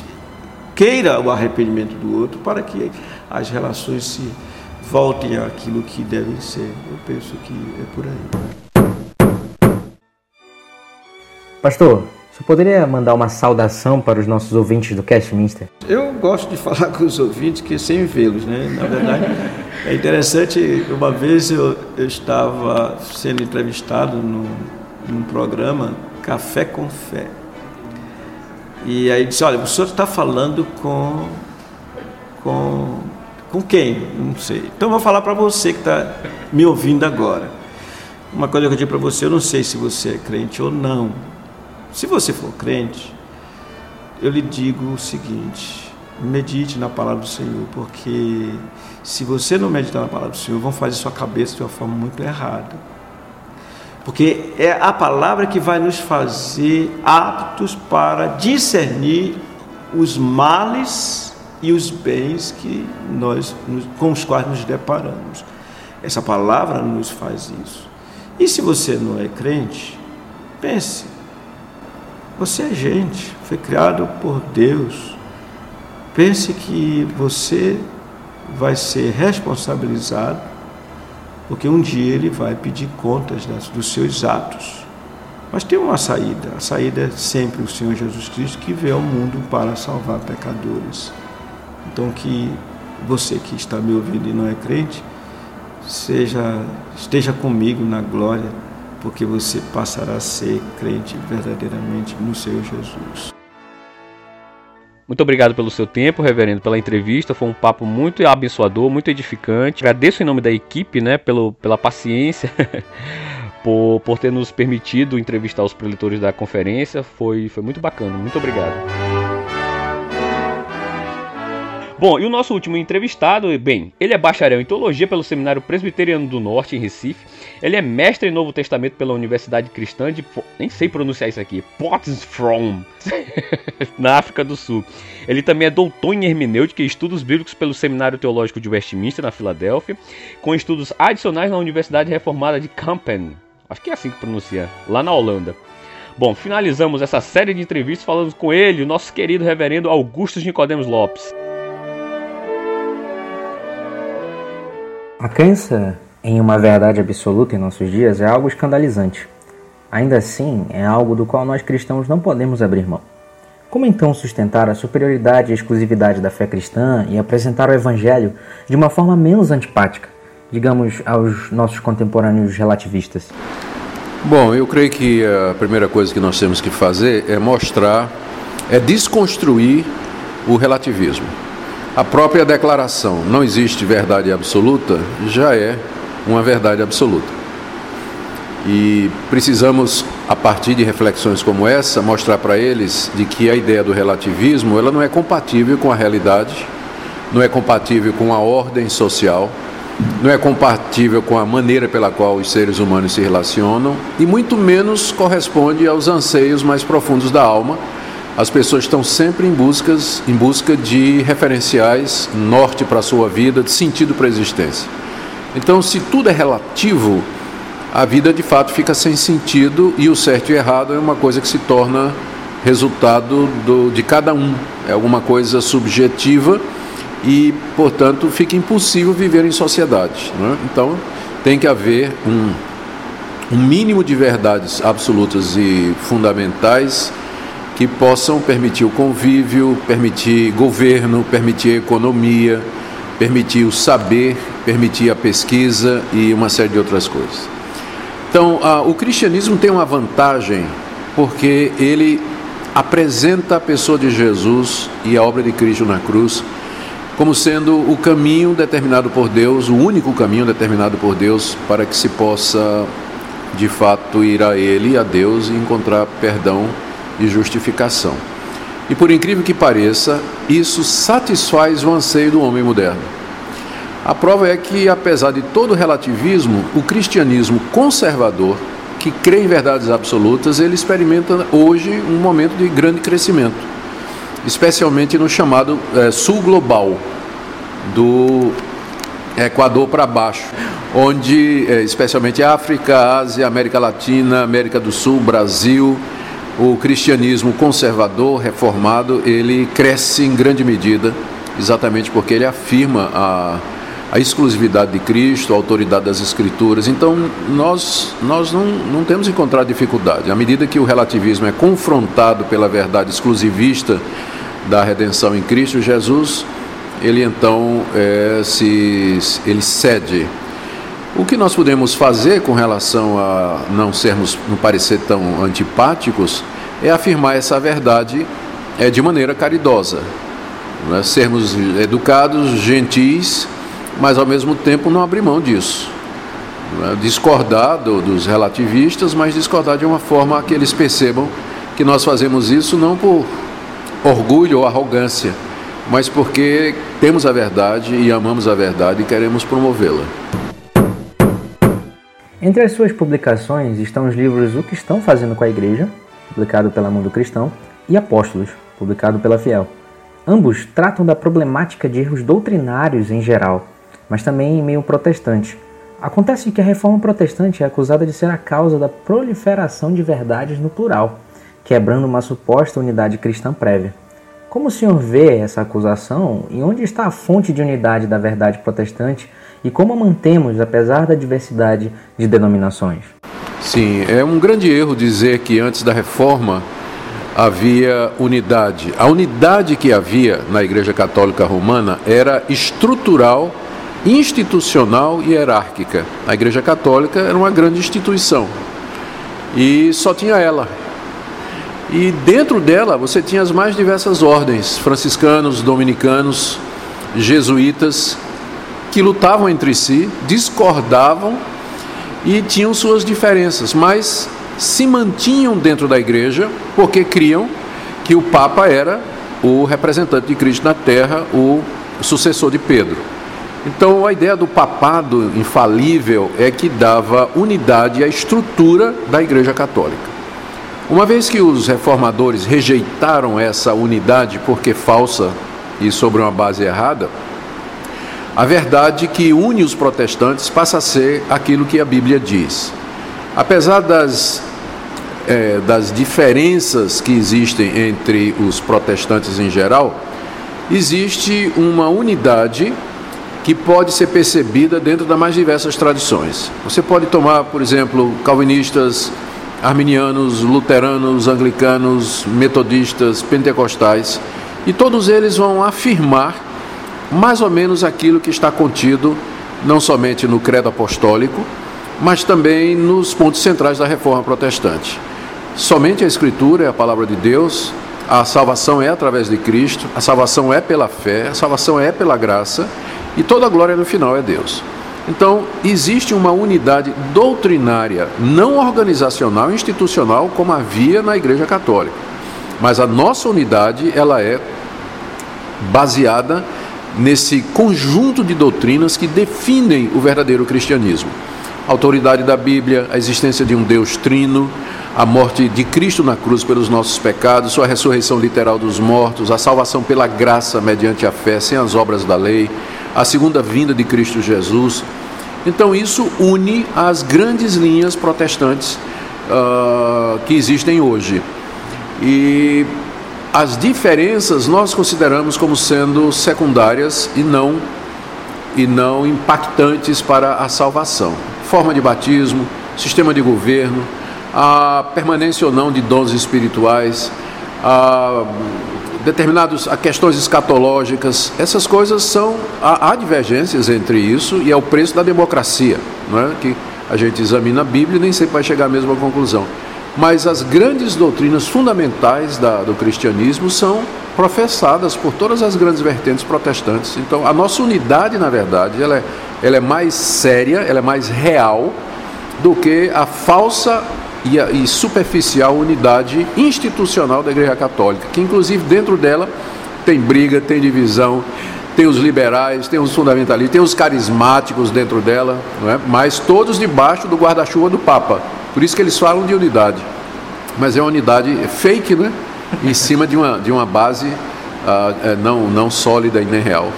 queira o arrependimento do outro para que as relações se voltem àquilo que devem ser. Eu penso que é por aí. Pastor, você poderia mandar uma saudação para os nossos ouvintes do Castminster? Eu gosto de falar com os ouvintes que sem vê-los, né? Na verdade, é interessante, uma vez eu, eu estava sendo entrevistado no, num programa Café com Fé. E aí disse, olha, o senhor está falando com, com, com quem? Não sei. Então vou falar para você que está me ouvindo agora. Uma coisa que eu digo para você, eu não sei se você é crente ou não. Se você for crente, eu lhe digo o seguinte, medite na palavra do Senhor, porque se você não meditar na palavra do Senhor, vão fazer sua cabeça de uma forma muito errada. Porque é a palavra que vai nos fazer aptos para discernir os males e os bens que nós com os quais nos deparamos. Essa palavra nos faz isso. E se você não é crente, pense. Você é gente, foi criado por Deus. Pense que você vai ser responsabilizado porque um dia ele vai pedir contas dos seus atos. Mas tem uma saída, a saída é sempre o Senhor Jesus Cristo que veio ao mundo para salvar pecadores. Então que você que está me ouvindo e não é crente, seja esteja comigo na glória, porque você passará a ser crente verdadeiramente no Senhor Jesus. Muito obrigado pelo seu tempo, reverendo, pela entrevista. Foi um papo muito abençoador, muito edificante. Agradeço em nome da equipe, né, pelo, pela paciência, [LAUGHS] por, por ter nos permitido entrevistar os preletores da conferência. Foi, foi muito bacana. Muito obrigado. Bom, e o nosso último entrevistado, bem, ele é bacharel em teologia pelo Seminário Presbiteriano do Norte, em Recife. Ele é mestre em Novo Testamento pela Universidade Cristã de. Nem sei pronunciar isso aqui. Pottsfrom, [LAUGHS] na África do Sul. Ele também é doutor em hermenêutica e estudos bíblicos pelo Seminário Teológico de Westminster, na Filadélfia, com estudos adicionais na Universidade Reformada de Kampen. Acho que é assim que pronuncia, lá na Holanda. Bom, finalizamos essa série de entrevistas falando com ele, o nosso querido reverendo Augusto Nicodemos Lopes. A crença em uma verdade absoluta em nossos dias é algo escandalizante. Ainda assim, é algo do qual nós cristãos não podemos abrir mão. Como então sustentar a superioridade e exclusividade da fé cristã e apresentar o Evangelho de uma forma menos antipática, digamos, aos nossos contemporâneos relativistas? Bom, eu creio que a primeira coisa que nós temos que fazer é mostrar, é desconstruir o relativismo. A própria declaração não existe verdade absoluta já é uma verdade absoluta. E precisamos, a partir de reflexões como essa, mostrar para eles de que a ideia do relativismo ela não é compatível com a realidade, não é compatível com a ordem social, não é compatível com a maneira pela qual os seres humanos se relacionam e muito menos corresponde aos anseios mais profundos da alma. As pessoas estão sempre em, buscas, em busca de referenciais, norte para a sua vida, de sentido para a existência. Então, se tudo é relativo, a vida de fato fica sem sentido e o certo e errado é uma coisa que se torna resultado do, de cada um, é alguma coisa subjetiva e, portanto, fica impossível viver em sociedade. Né? Então, tem que haver um, um mínimo de verdades absolutas e fundamentais que possam permitir o convívio, permitir governo, permitir economia, permitir o saber, permitir a pesquisa e uma série de outras coisas. Então, o cristianismo tem uma vantagem porque ele apresenta a pessoa de Jesus e a obra de Cristo na cruz como sendo o caminho determinado por Deus, o único caminho determinado por Deus para que se possa de fato ir a Ele, a Deus e encontrar perdão e justificação. E por incrível que pareça, isso satisfaz o anseio do homem moderno. A prova é que, apesar de todo o relativismo, o cristianismo conservador, que crê em verdades absolutas, ele experimenta hoje um momento de grande crescimento, especialmente no chamado é, sul global, do Equador para baixo, onde, é, especialmente África, Ásia, América Latina, América do Sul, Brasil, o cristianismo conservador, reformado, ele cresce em grande medida, exatamente porque ele afirma a a exclusividade de Cristo, a autoridade das Escrituras. Então, nós, nós não, não temos encontrado dificuldade. À medida que o relativismo é confrontado pela verdade exclusivista da redenção em Cristo Jesus, ele então é, se, ele cede. O que nós podemos fazer com relação a não sermos, não parecer tão antipáticos, é afirmar essa verdade é, de maneira caridosa. Né? Sermos educados, gentis, mas ao mesmo tempo não abrir mão disso. É? Discordar do, dos relativistas, mas discordar de uma forma que eles percebam que nós fazemos isso não por orgulho ou arrogância, mas porque temos a verdade e amamos a verdade e queremos promovê-la. Entre as suas publicações estão os livros O que estão fazendo com a Igreja, publicado pela Mundo Cristão, e Apóstolos, publicado pela Fiel. Ambos tratam da problemática de erros doutrinários em geral, mas também em meio protestante. Acontece que a reforma protestante é acusada de ser a causa da proliferação de verdades no plural, quebrando uma suposta unidade cristã prévia. Como o senhor vê essa acusação e onde está a fonte de unidade da verdade protestante e como a mantemos apesar da diversidade de denominações? Sim, é um grande erro dizer que antes da reforma havia unidade. A unidade que havia na Igreja Católica Romana era estrutural institucional e hierárquica. A Igreja Católica era uma grande instituição e só tinha ela. E dentro dela você tinha as mais diversas ordens, franciscanos, dominicanos, jesuítas, que lutavam entre si, discordavam e tinham suas diferenças, mas se mantinham dentro da igreja porque criam que o Papa era o representante de Cristo na terra, o sucessor de Pedro. Então, a ideia do papado infalível é que dava unidade à estrutura da Igreja Católica. Uma vez que os reformadores rejeitaram essa unidade porque falsa e sobre uma base errada, a verdade que une os protestantes passa a ser aquilo que a Bíblia diz. Apesar das, é, das diferenças que existem entre os protestantes em geral, existe uma unidade que pode ser percebida dentro das mais diversas tradições. Você pode tomar, por exemplo, calvinistas, arminianos, luteranos, anglicanos, metodistas, pentecostais, e todos eles vão afirmar mais ou menos aquilo que está contido não somente no credo apostólico, mas também nos pontos centrais da reforma protestante. Somente a Escritura é a palavra de Deus, a salvação é através de Cristo, a salvação é pela fé, a salvação é pela graça e toda a glória no final é Deus. Então, existe uma unidade doutrinária, não organizacional, institucional, como havia na Igreja Católica. Mas a nossa unidade, ela é baseada nesse conjunto de doutrinas que definem o verdadeiro cristianismo. A autoridade da Bíblia, a existência de um Deus trino, a morte de Cristo na cruz pelos nossos pecados, sua ressurreição literal dos mortos, a salvação pela graça mediante a fé, sem as obras da lei, a segunda vinda de Cristo Jesus. Então, isso une as grandes linhas protestantes uh, que existem hoje. E as diferenças nós consideramos como sendo secundárias e não e não impactantes para a salvação. Forma de batismo, sistema de governo, a permanência ou não de dons espirituais, a determinados a questões escatológicas, essas coisas são há, há divergências entre isso e é o preço da democracia, não é? Que a gente examina a Bíblia e nem sempre vai chegar à mesma conclusão. Mas as grandes doutrinas fundamentais da, do cristianismo são professadas por todas as grandes vertentes protestantes. Então, a nossa unidade, na verdade, ela é, ela é mais séria, ela é mais real do que a falsa e, a, e superficial unidade institucional da Igreja Católica, que inclusive dentro dela tem briga, tem divisão, tem os liberais, tem os fundamentalistas, tem os carismáticos dentro dela, não é? mas todos debaixo do guarda-chuva do Papa. Por isso que eles falam de unidade. Mas é uma unidade fake, né? em cima de uma, de uma base uh, não, não sólida e nem real.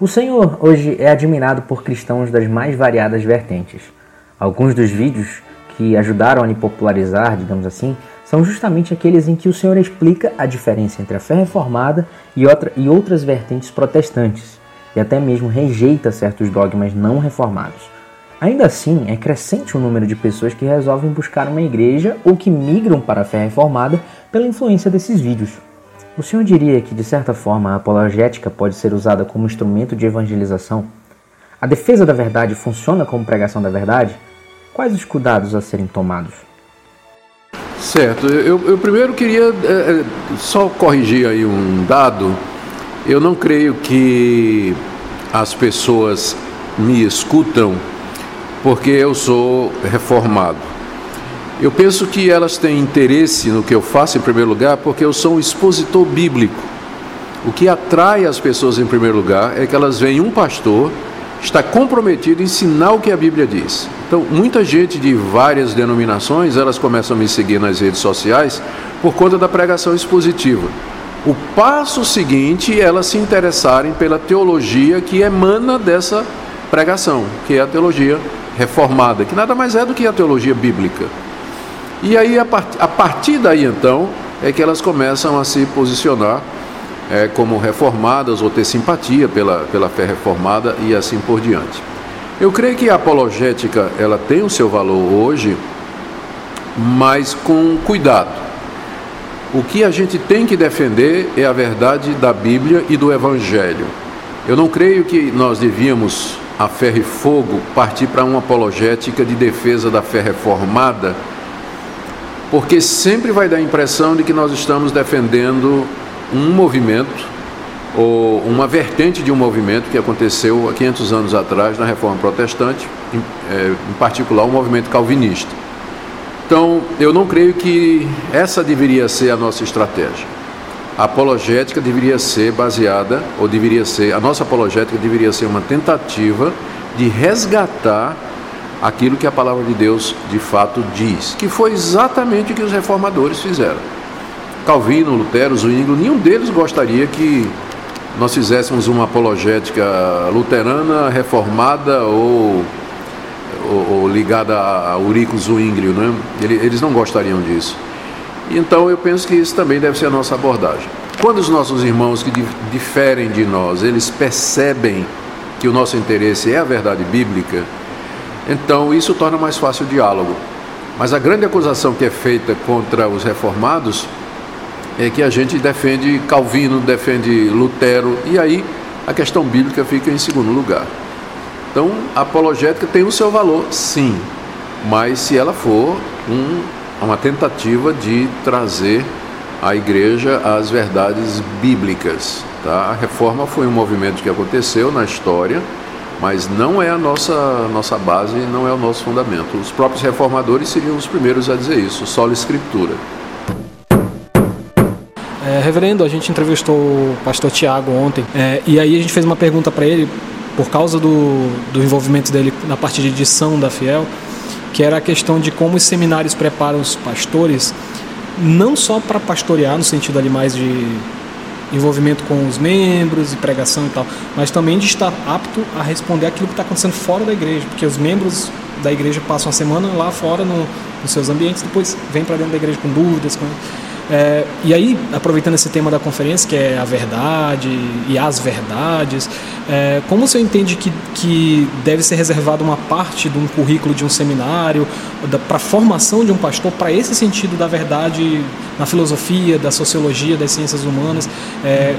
O Senhor hoje é admirado por cristãos das mais variadas vertentes. Alguns dos vídeos que ajudaram a me popularizar, digamos assim, são justamente aqueles em que o Senhor explica a diferença entre a fé reformada e, outra, e outras vertentes protestantes, e até mesmo rejeita certos dogmas não reformados. Ainda assim, é crescente o número de pessoas que resolvem buscar uma igreja ou que migram para a fé reformada pela influência desses vídeos. O senhor diria que, de certa forma, a apologética pode ser usada como instrumento de evangelização? A defesa da verdade funciona como pregação da verdade? Quais os cuidados a serem tomados? Certo, eu, eu primeiro queria é, só corrigir aí um dado. Eu não creio que as pessoas me escutam porque eu sou reformado. Eu penso que elas têm interesse no que eu faço em primeiro lugar porque eu sou um expositor bíblico. O que atrai as pessoas em primeiro lugar é que elas veem um pastor está comprometido em ensinar o que a Bíblia diz. Então, muita gente de várias denominações, elas começam a me seguir nas redes sociais por conta da pregação expositiva. O passo seguinte é elas se interessarem pela teologia que emana dessa pregação, que é a teologia reformada, que nada mais é do que a teologia bíblica. E aí, a, part a partir daí então, é que elas começam a se posicionar é, como reformadas ou ter simpatia pela, pela fé reformada e assim por diante. Eu creio que a apologética ela tem o seu valor hoje, mas com cuidado. O que a gente tem que defender é a verdade da Bíblia e do Evangelho. Eu não creio que nós devíamos, a ferro e fogo, partir para uma apologética de defesa da fé reformada, porque sempre vai dar a impressão de que nós estamos defendendo um movimento ou uma vertente de um movimento que aconteceu há 500 anos atrás na Reforma Protestante, em, é, em particular o movimento calvinista. Então, eu não creio que essa deveria ser a nossa estratégia. A apologética deveria ser baseada, ou deveria ser, a nossa apologética deveria ser uma tentativa de resgatar aquilo que a palavra de Deus de fato diz, que foi exatamente o que os reformadores fizeram. Calvino, Lutero, Zwingli, nenhum deles gostaria que nós fizéssemos uma apologética luterana, reformada ou, ou, ou ligada a Urico Zwingli, né? eles não gostariam disso. Então eu penso que isso também deve ser a nossa abordagem. Quando os nossos irmãos que diferem de nós, eles percebem que o nosso interesse é a verdade bíblica, Então isso torna mais fácil o diálogo. Mas a grande acusação que é feita contra os reformados é que a gente defende Calvino, defende Lutero, e aí a questão bíblica fica em segundo lugar. Então, a apologética tem o seu valor, sim, mas se ela for um, uma tentativa de trazer à igreja as verdades bíblicas. Tá? A reforma foi um movimento que aconteceu na história, mas não é a nossa, nossa base, não é o nosso fundamento. Os próprios reformadores seriam os primeiros a dizer isso, só escritura. É, reverendo, a gente entrevistou o pastor Tiago ontem é, e aí a gente fez uma pergunta para ele por causa do, do envolvimento dele na parte de edição da Fiel, que era a questão de como os seminários preparam os pastores não só para pastorear no sentido ali mais de envolvimento com os membros e pregação e tal, mas também de estar apto a responder aquilo que está acontecendo fora da igreja, porque os membros da igreja passam a semana lá fora no, nos seus ambientes, depois vêm para dentro da igreja com dúvidas. Com... É, e aí, aproveitando esse tema da conferência, que é a verdade e as verdades, é, como você entende que, que deve ser reservada uma parte de um currículo de um seminário para a formação de um pastor para esse sentido da verdade na filosofia, da sociologia, das ciências humanas? É,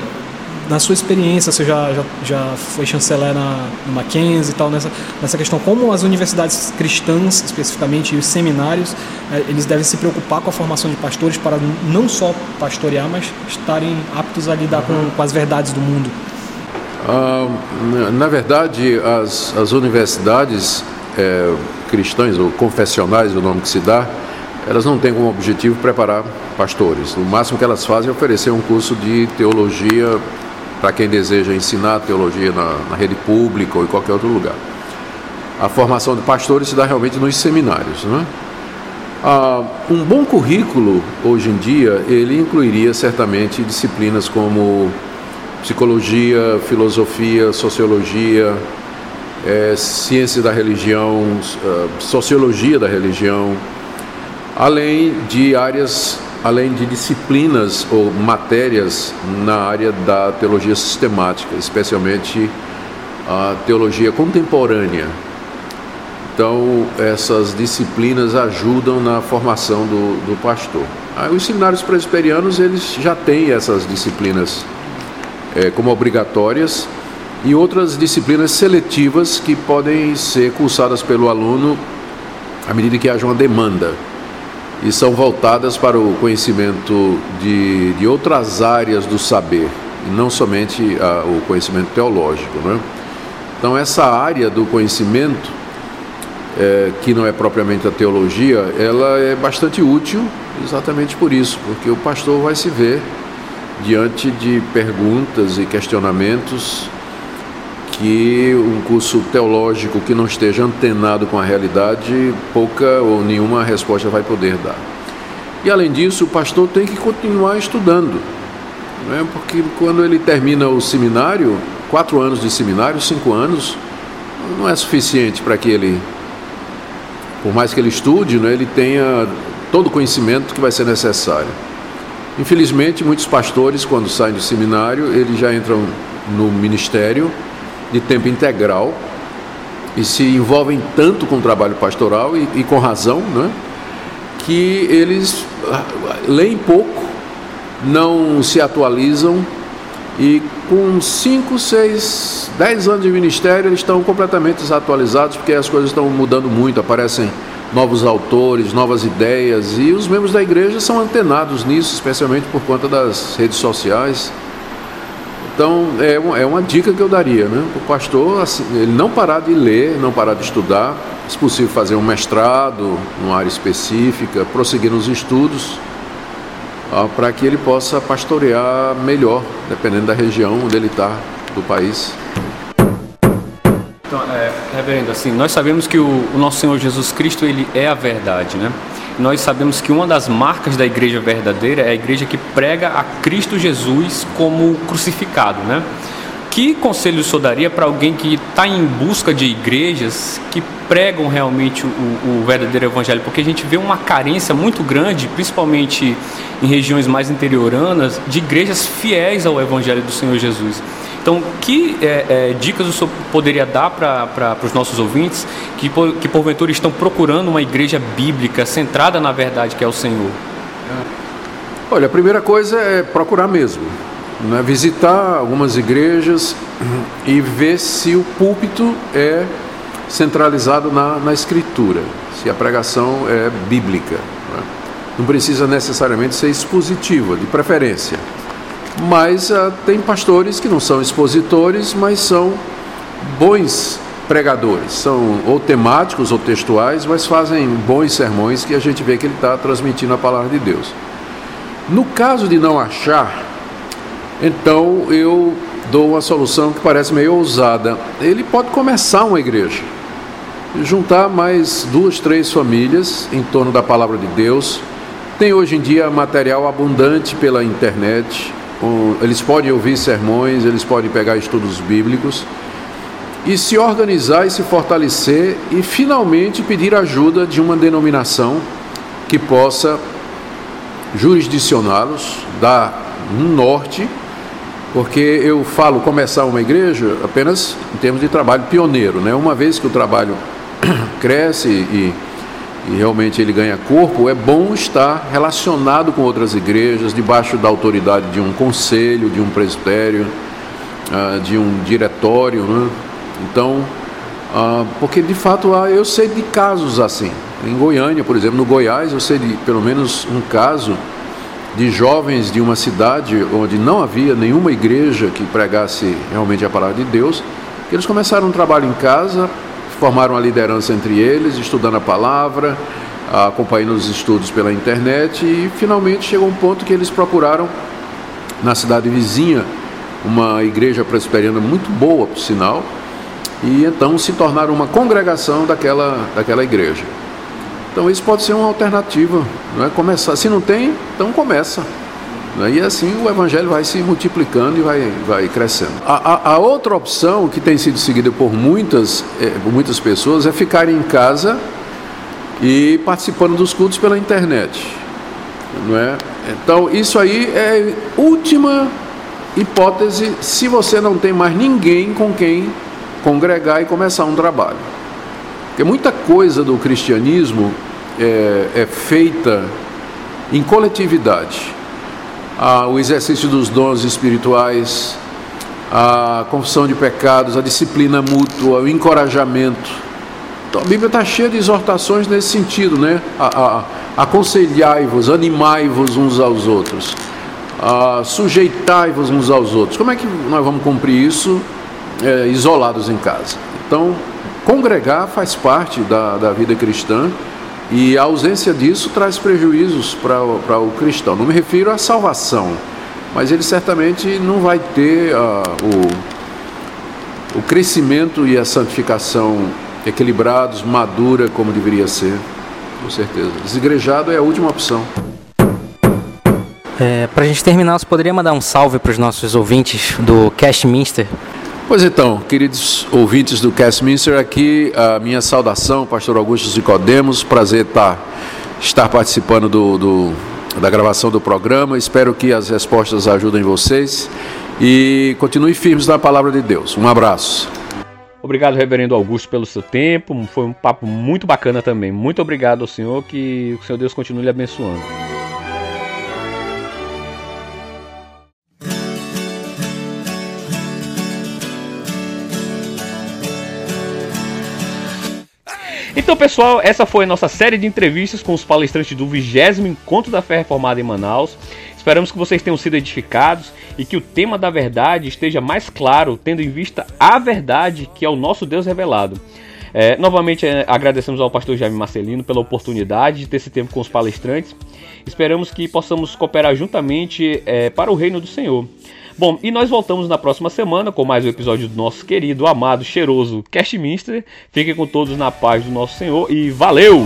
na sua experiência, você já, já, já foi chanceler na, no Mackenzie e tal, nessa, nessa questão, como as universidades cristãs, especificamente, e os seminários, é, eles devem se preocupar com a formação de pastores para não só pastorear, mas estarem aptos a lidar com, com as verdades do mundo? Ah, na verdade, as, as universidades é, cristãs, ou confessionais, o nome que se dá, elas não têm como objetivo preparar pastores. O máximo que elas fazem é oferecer um curso de teologia para quem deseja ensinar teologia na, na, rede pública ou em qualquer outro lugar. A formação de pastores se dá realmente nos seminários. Né? Ah, um bom currículo, hoje em dia, ele incluiria certamente disciplinas como psicologia, filosofia, sociologia, é, ciência da religião, uh, sociologia da religião, além de áreas além de disciplinas ou matérias na área da teologia sistemática, especialmente a teologia contemporânea. Então, essas disciplinas ajudam na formação do, do pastor. Aí, os seminários presbiterianos eles já têm essas disciplinas é, como obrigatórias e outras disciplinas seletivas que podem ser cursadas pelo aluno à medida que haja uma demanda e são voltadas para o conhecimento de, de outras áreas do saber, não somente a, o conhecimento teológico. Né? Então, essa área do conhecimento, é, que não é propriamente a teologia, ela é bastante útil exatamente por isso, porque o pastor vai se ver diante de perguntas e questionamentos que um curso teológico que não esteja antenado com a realidade, pouca ou nenhuma resposta vai poder dar. E além disso, o pastor tem que continuar estudando, né? porque quando ele termina o seminário, quatro anos de seminário, cinco anos, não é suficiente para que ele, por mais que ele estude, né, ele tenha todo o conhecimento que vai ser necessário. Infelizmente, muitos pastores, quando saem do seminário, eles já entram no ministério de tempo integral e se envolvem tanto com o trabalho pastoral e, e com razão, né, que eles ah, leem pouco, não se atualizam e com 5, 6, 10 anos de ministério eles estão completamente desatualizados porque as coisas estão mudando muito, aparecem novos autores, novas ideias e os membros da igreja são antenados nisso, especialmente por conta das redes sociais. Então, é uma, é uma dica que eu daria, né? O pastor, assim, ele não parar de ler, não parar de estudar, se possível fazer um mestrado numa área específica, prosseguir nos estudos, para que ele possa pastorear melhor, dependendo da região onde ele está do país. Então, é, reverendo, assim, nós sabemos que o, o nosso Senhor Jesus Cristo, ele é a verdade, né? Nós sabemos que uma das marcas da igreja verdadeira é a igreja que prega a Cristo Jesus como crucificado, né? Que conselho senhor daria para alguém que está em busca de igrejas que pregam realmente o, o, verdadeiro evangelho? Porque a gente vê uma carência muito grande, principalmente em regiões mais interioranas, de igrejas fiéis ao evangelho do Senhor Jesus. Então, que é, é, dicas o senhor poderia dar para os nossos ouvintes que, que porventura estão procurando uma igreja bíblica centrada na verdade que é o Senhor? Olha, a primeira coisa é procurar mesmo, né? visitar algumas igrejas e ver se o púlpito é centralizado na, na escritura, se a pregação é bíblica. Né? Não precisa necessariamente ser expositiva, de preferência. Mas uh, tem pastores que não são expositores, mas são bons pregadores. São ou temáticos ou textuais, mas fazem bons sermões que a gente vê que ele está transmitindo a palavra de Deus. No caso de não achar, então eu dou uma solução que parece meio ousada. Ele pode começar uma igreja, juntar mais duas, três famílias em torno da palavra de Deus. Tem hoje em dia material abundante pela internet. Eles podem ouvir sermões, eles podem pegar estudos bíblicos e se organizar e se fortalecer e finalmente pedir ajuda de uma denominação que possa jurisdicioná-los, dar um norte, porque eu falo começar uma igreja apenas em termos de trabalho pioneiro, né? Uma vez que o trabalho [CLEARS THROAT] cresce e, e realmente ele ganha corpo, é bom estar relacionado com outras igrejas, debaixo da autoridade de um conselho, de um presbitério, ah, de um diretório, né? Então, ah, porque de fato eu sei de casos assim. Em Goiânia, por exemplo, no Goiás, eu sei de pelo menos um caso de jovens de uma cidade onde não havia nenhuma igreja que pregasse realmente a palavra de Deus, eles começaram um trabalho em casa, formaram a liderança entre eles, estudando a palavra, acompanhando os estudos pela internet e finalmente chegou um ponto que eles procuraram na cidade vizinha uma igreja presbiteriana muito boa, por sinal, e então se tornaram uma congregação daquela, daquela igreja. Então isso pode ser uma alternativa, não é? Começar, se não tem, então começa. É? E assim o evangelho vai se multiplicando e vai, vai crescendo. A, a, a outra opção que tem sido seguida por muitas, é, por muitas pessoas é ficarem em casa e participando dos cultos pela internet. Não é? Então isso aí é última hipótese se você não tem mais ninguém com quem congregar e começar um trabalho. Porque muita coisa do cristianismo é, é feita em coletividade. Ah, o exercício dos dons espirituais, a confissão de pecados, a disciplina mútua, o encorajamento. Então a Bíblia está cheia de exortações nesse sentido, né? Aconselhai-vos, animai-vos uns aos outros, sujeitai-vos uns aos outros. Como é que nós vamos cumprir isso é, isolados em casa. Então, congregar faz parte da, da vida cristã e a ausência disso traz prejuízos para o cristão. Não me refiro à salvação, mas ele certamente não vai ter uh, o, o crescimento e a santificação equilibrados, madura como deveria ser, com certeza. Desigrejado é a última opção. É, para a gente terminar, você poderia mandar um salve para os nossos ouvintes do Cashminster? Pois então, queridos ouvintes do Castminster, aqui a minha saudação, pastor Augusto Zicodemos, prazer estar, estar participando do, do, da gravação do programa, espero que as respostas ajudem vocês e continue firmes na palavra de Deus. Um abraço. Obrigado, reverendo Augusto, pelo seu tempo, foi um papo muito bacana também. Muito obrigado ao senhor, que o Senhor Deus continue lhe abençoando. Então, pessoal, essa foi a nossa série de entrevistas com os palestrantes do 20 Encontro da Fé Reformada em Manaus. Esperamos que vocês tenham sido edificados e que o tema da verdade esteja mais claro, tendo em vista a verdade que é o nosso Deus revelado. É, novamente é, agradecemos ao pastor Jaime Marcelino pela oportunidade de ter esse tempo com os palestrantes. Esperamos que possamos cooperar juntamente é, para o reino do Senhor. Bom, e nós voltamos na próxima semana com mais um episódio do nosso querido, amado, cheiroso Castminster. Fiquem com todos na paz do nosso Senhor e valeu!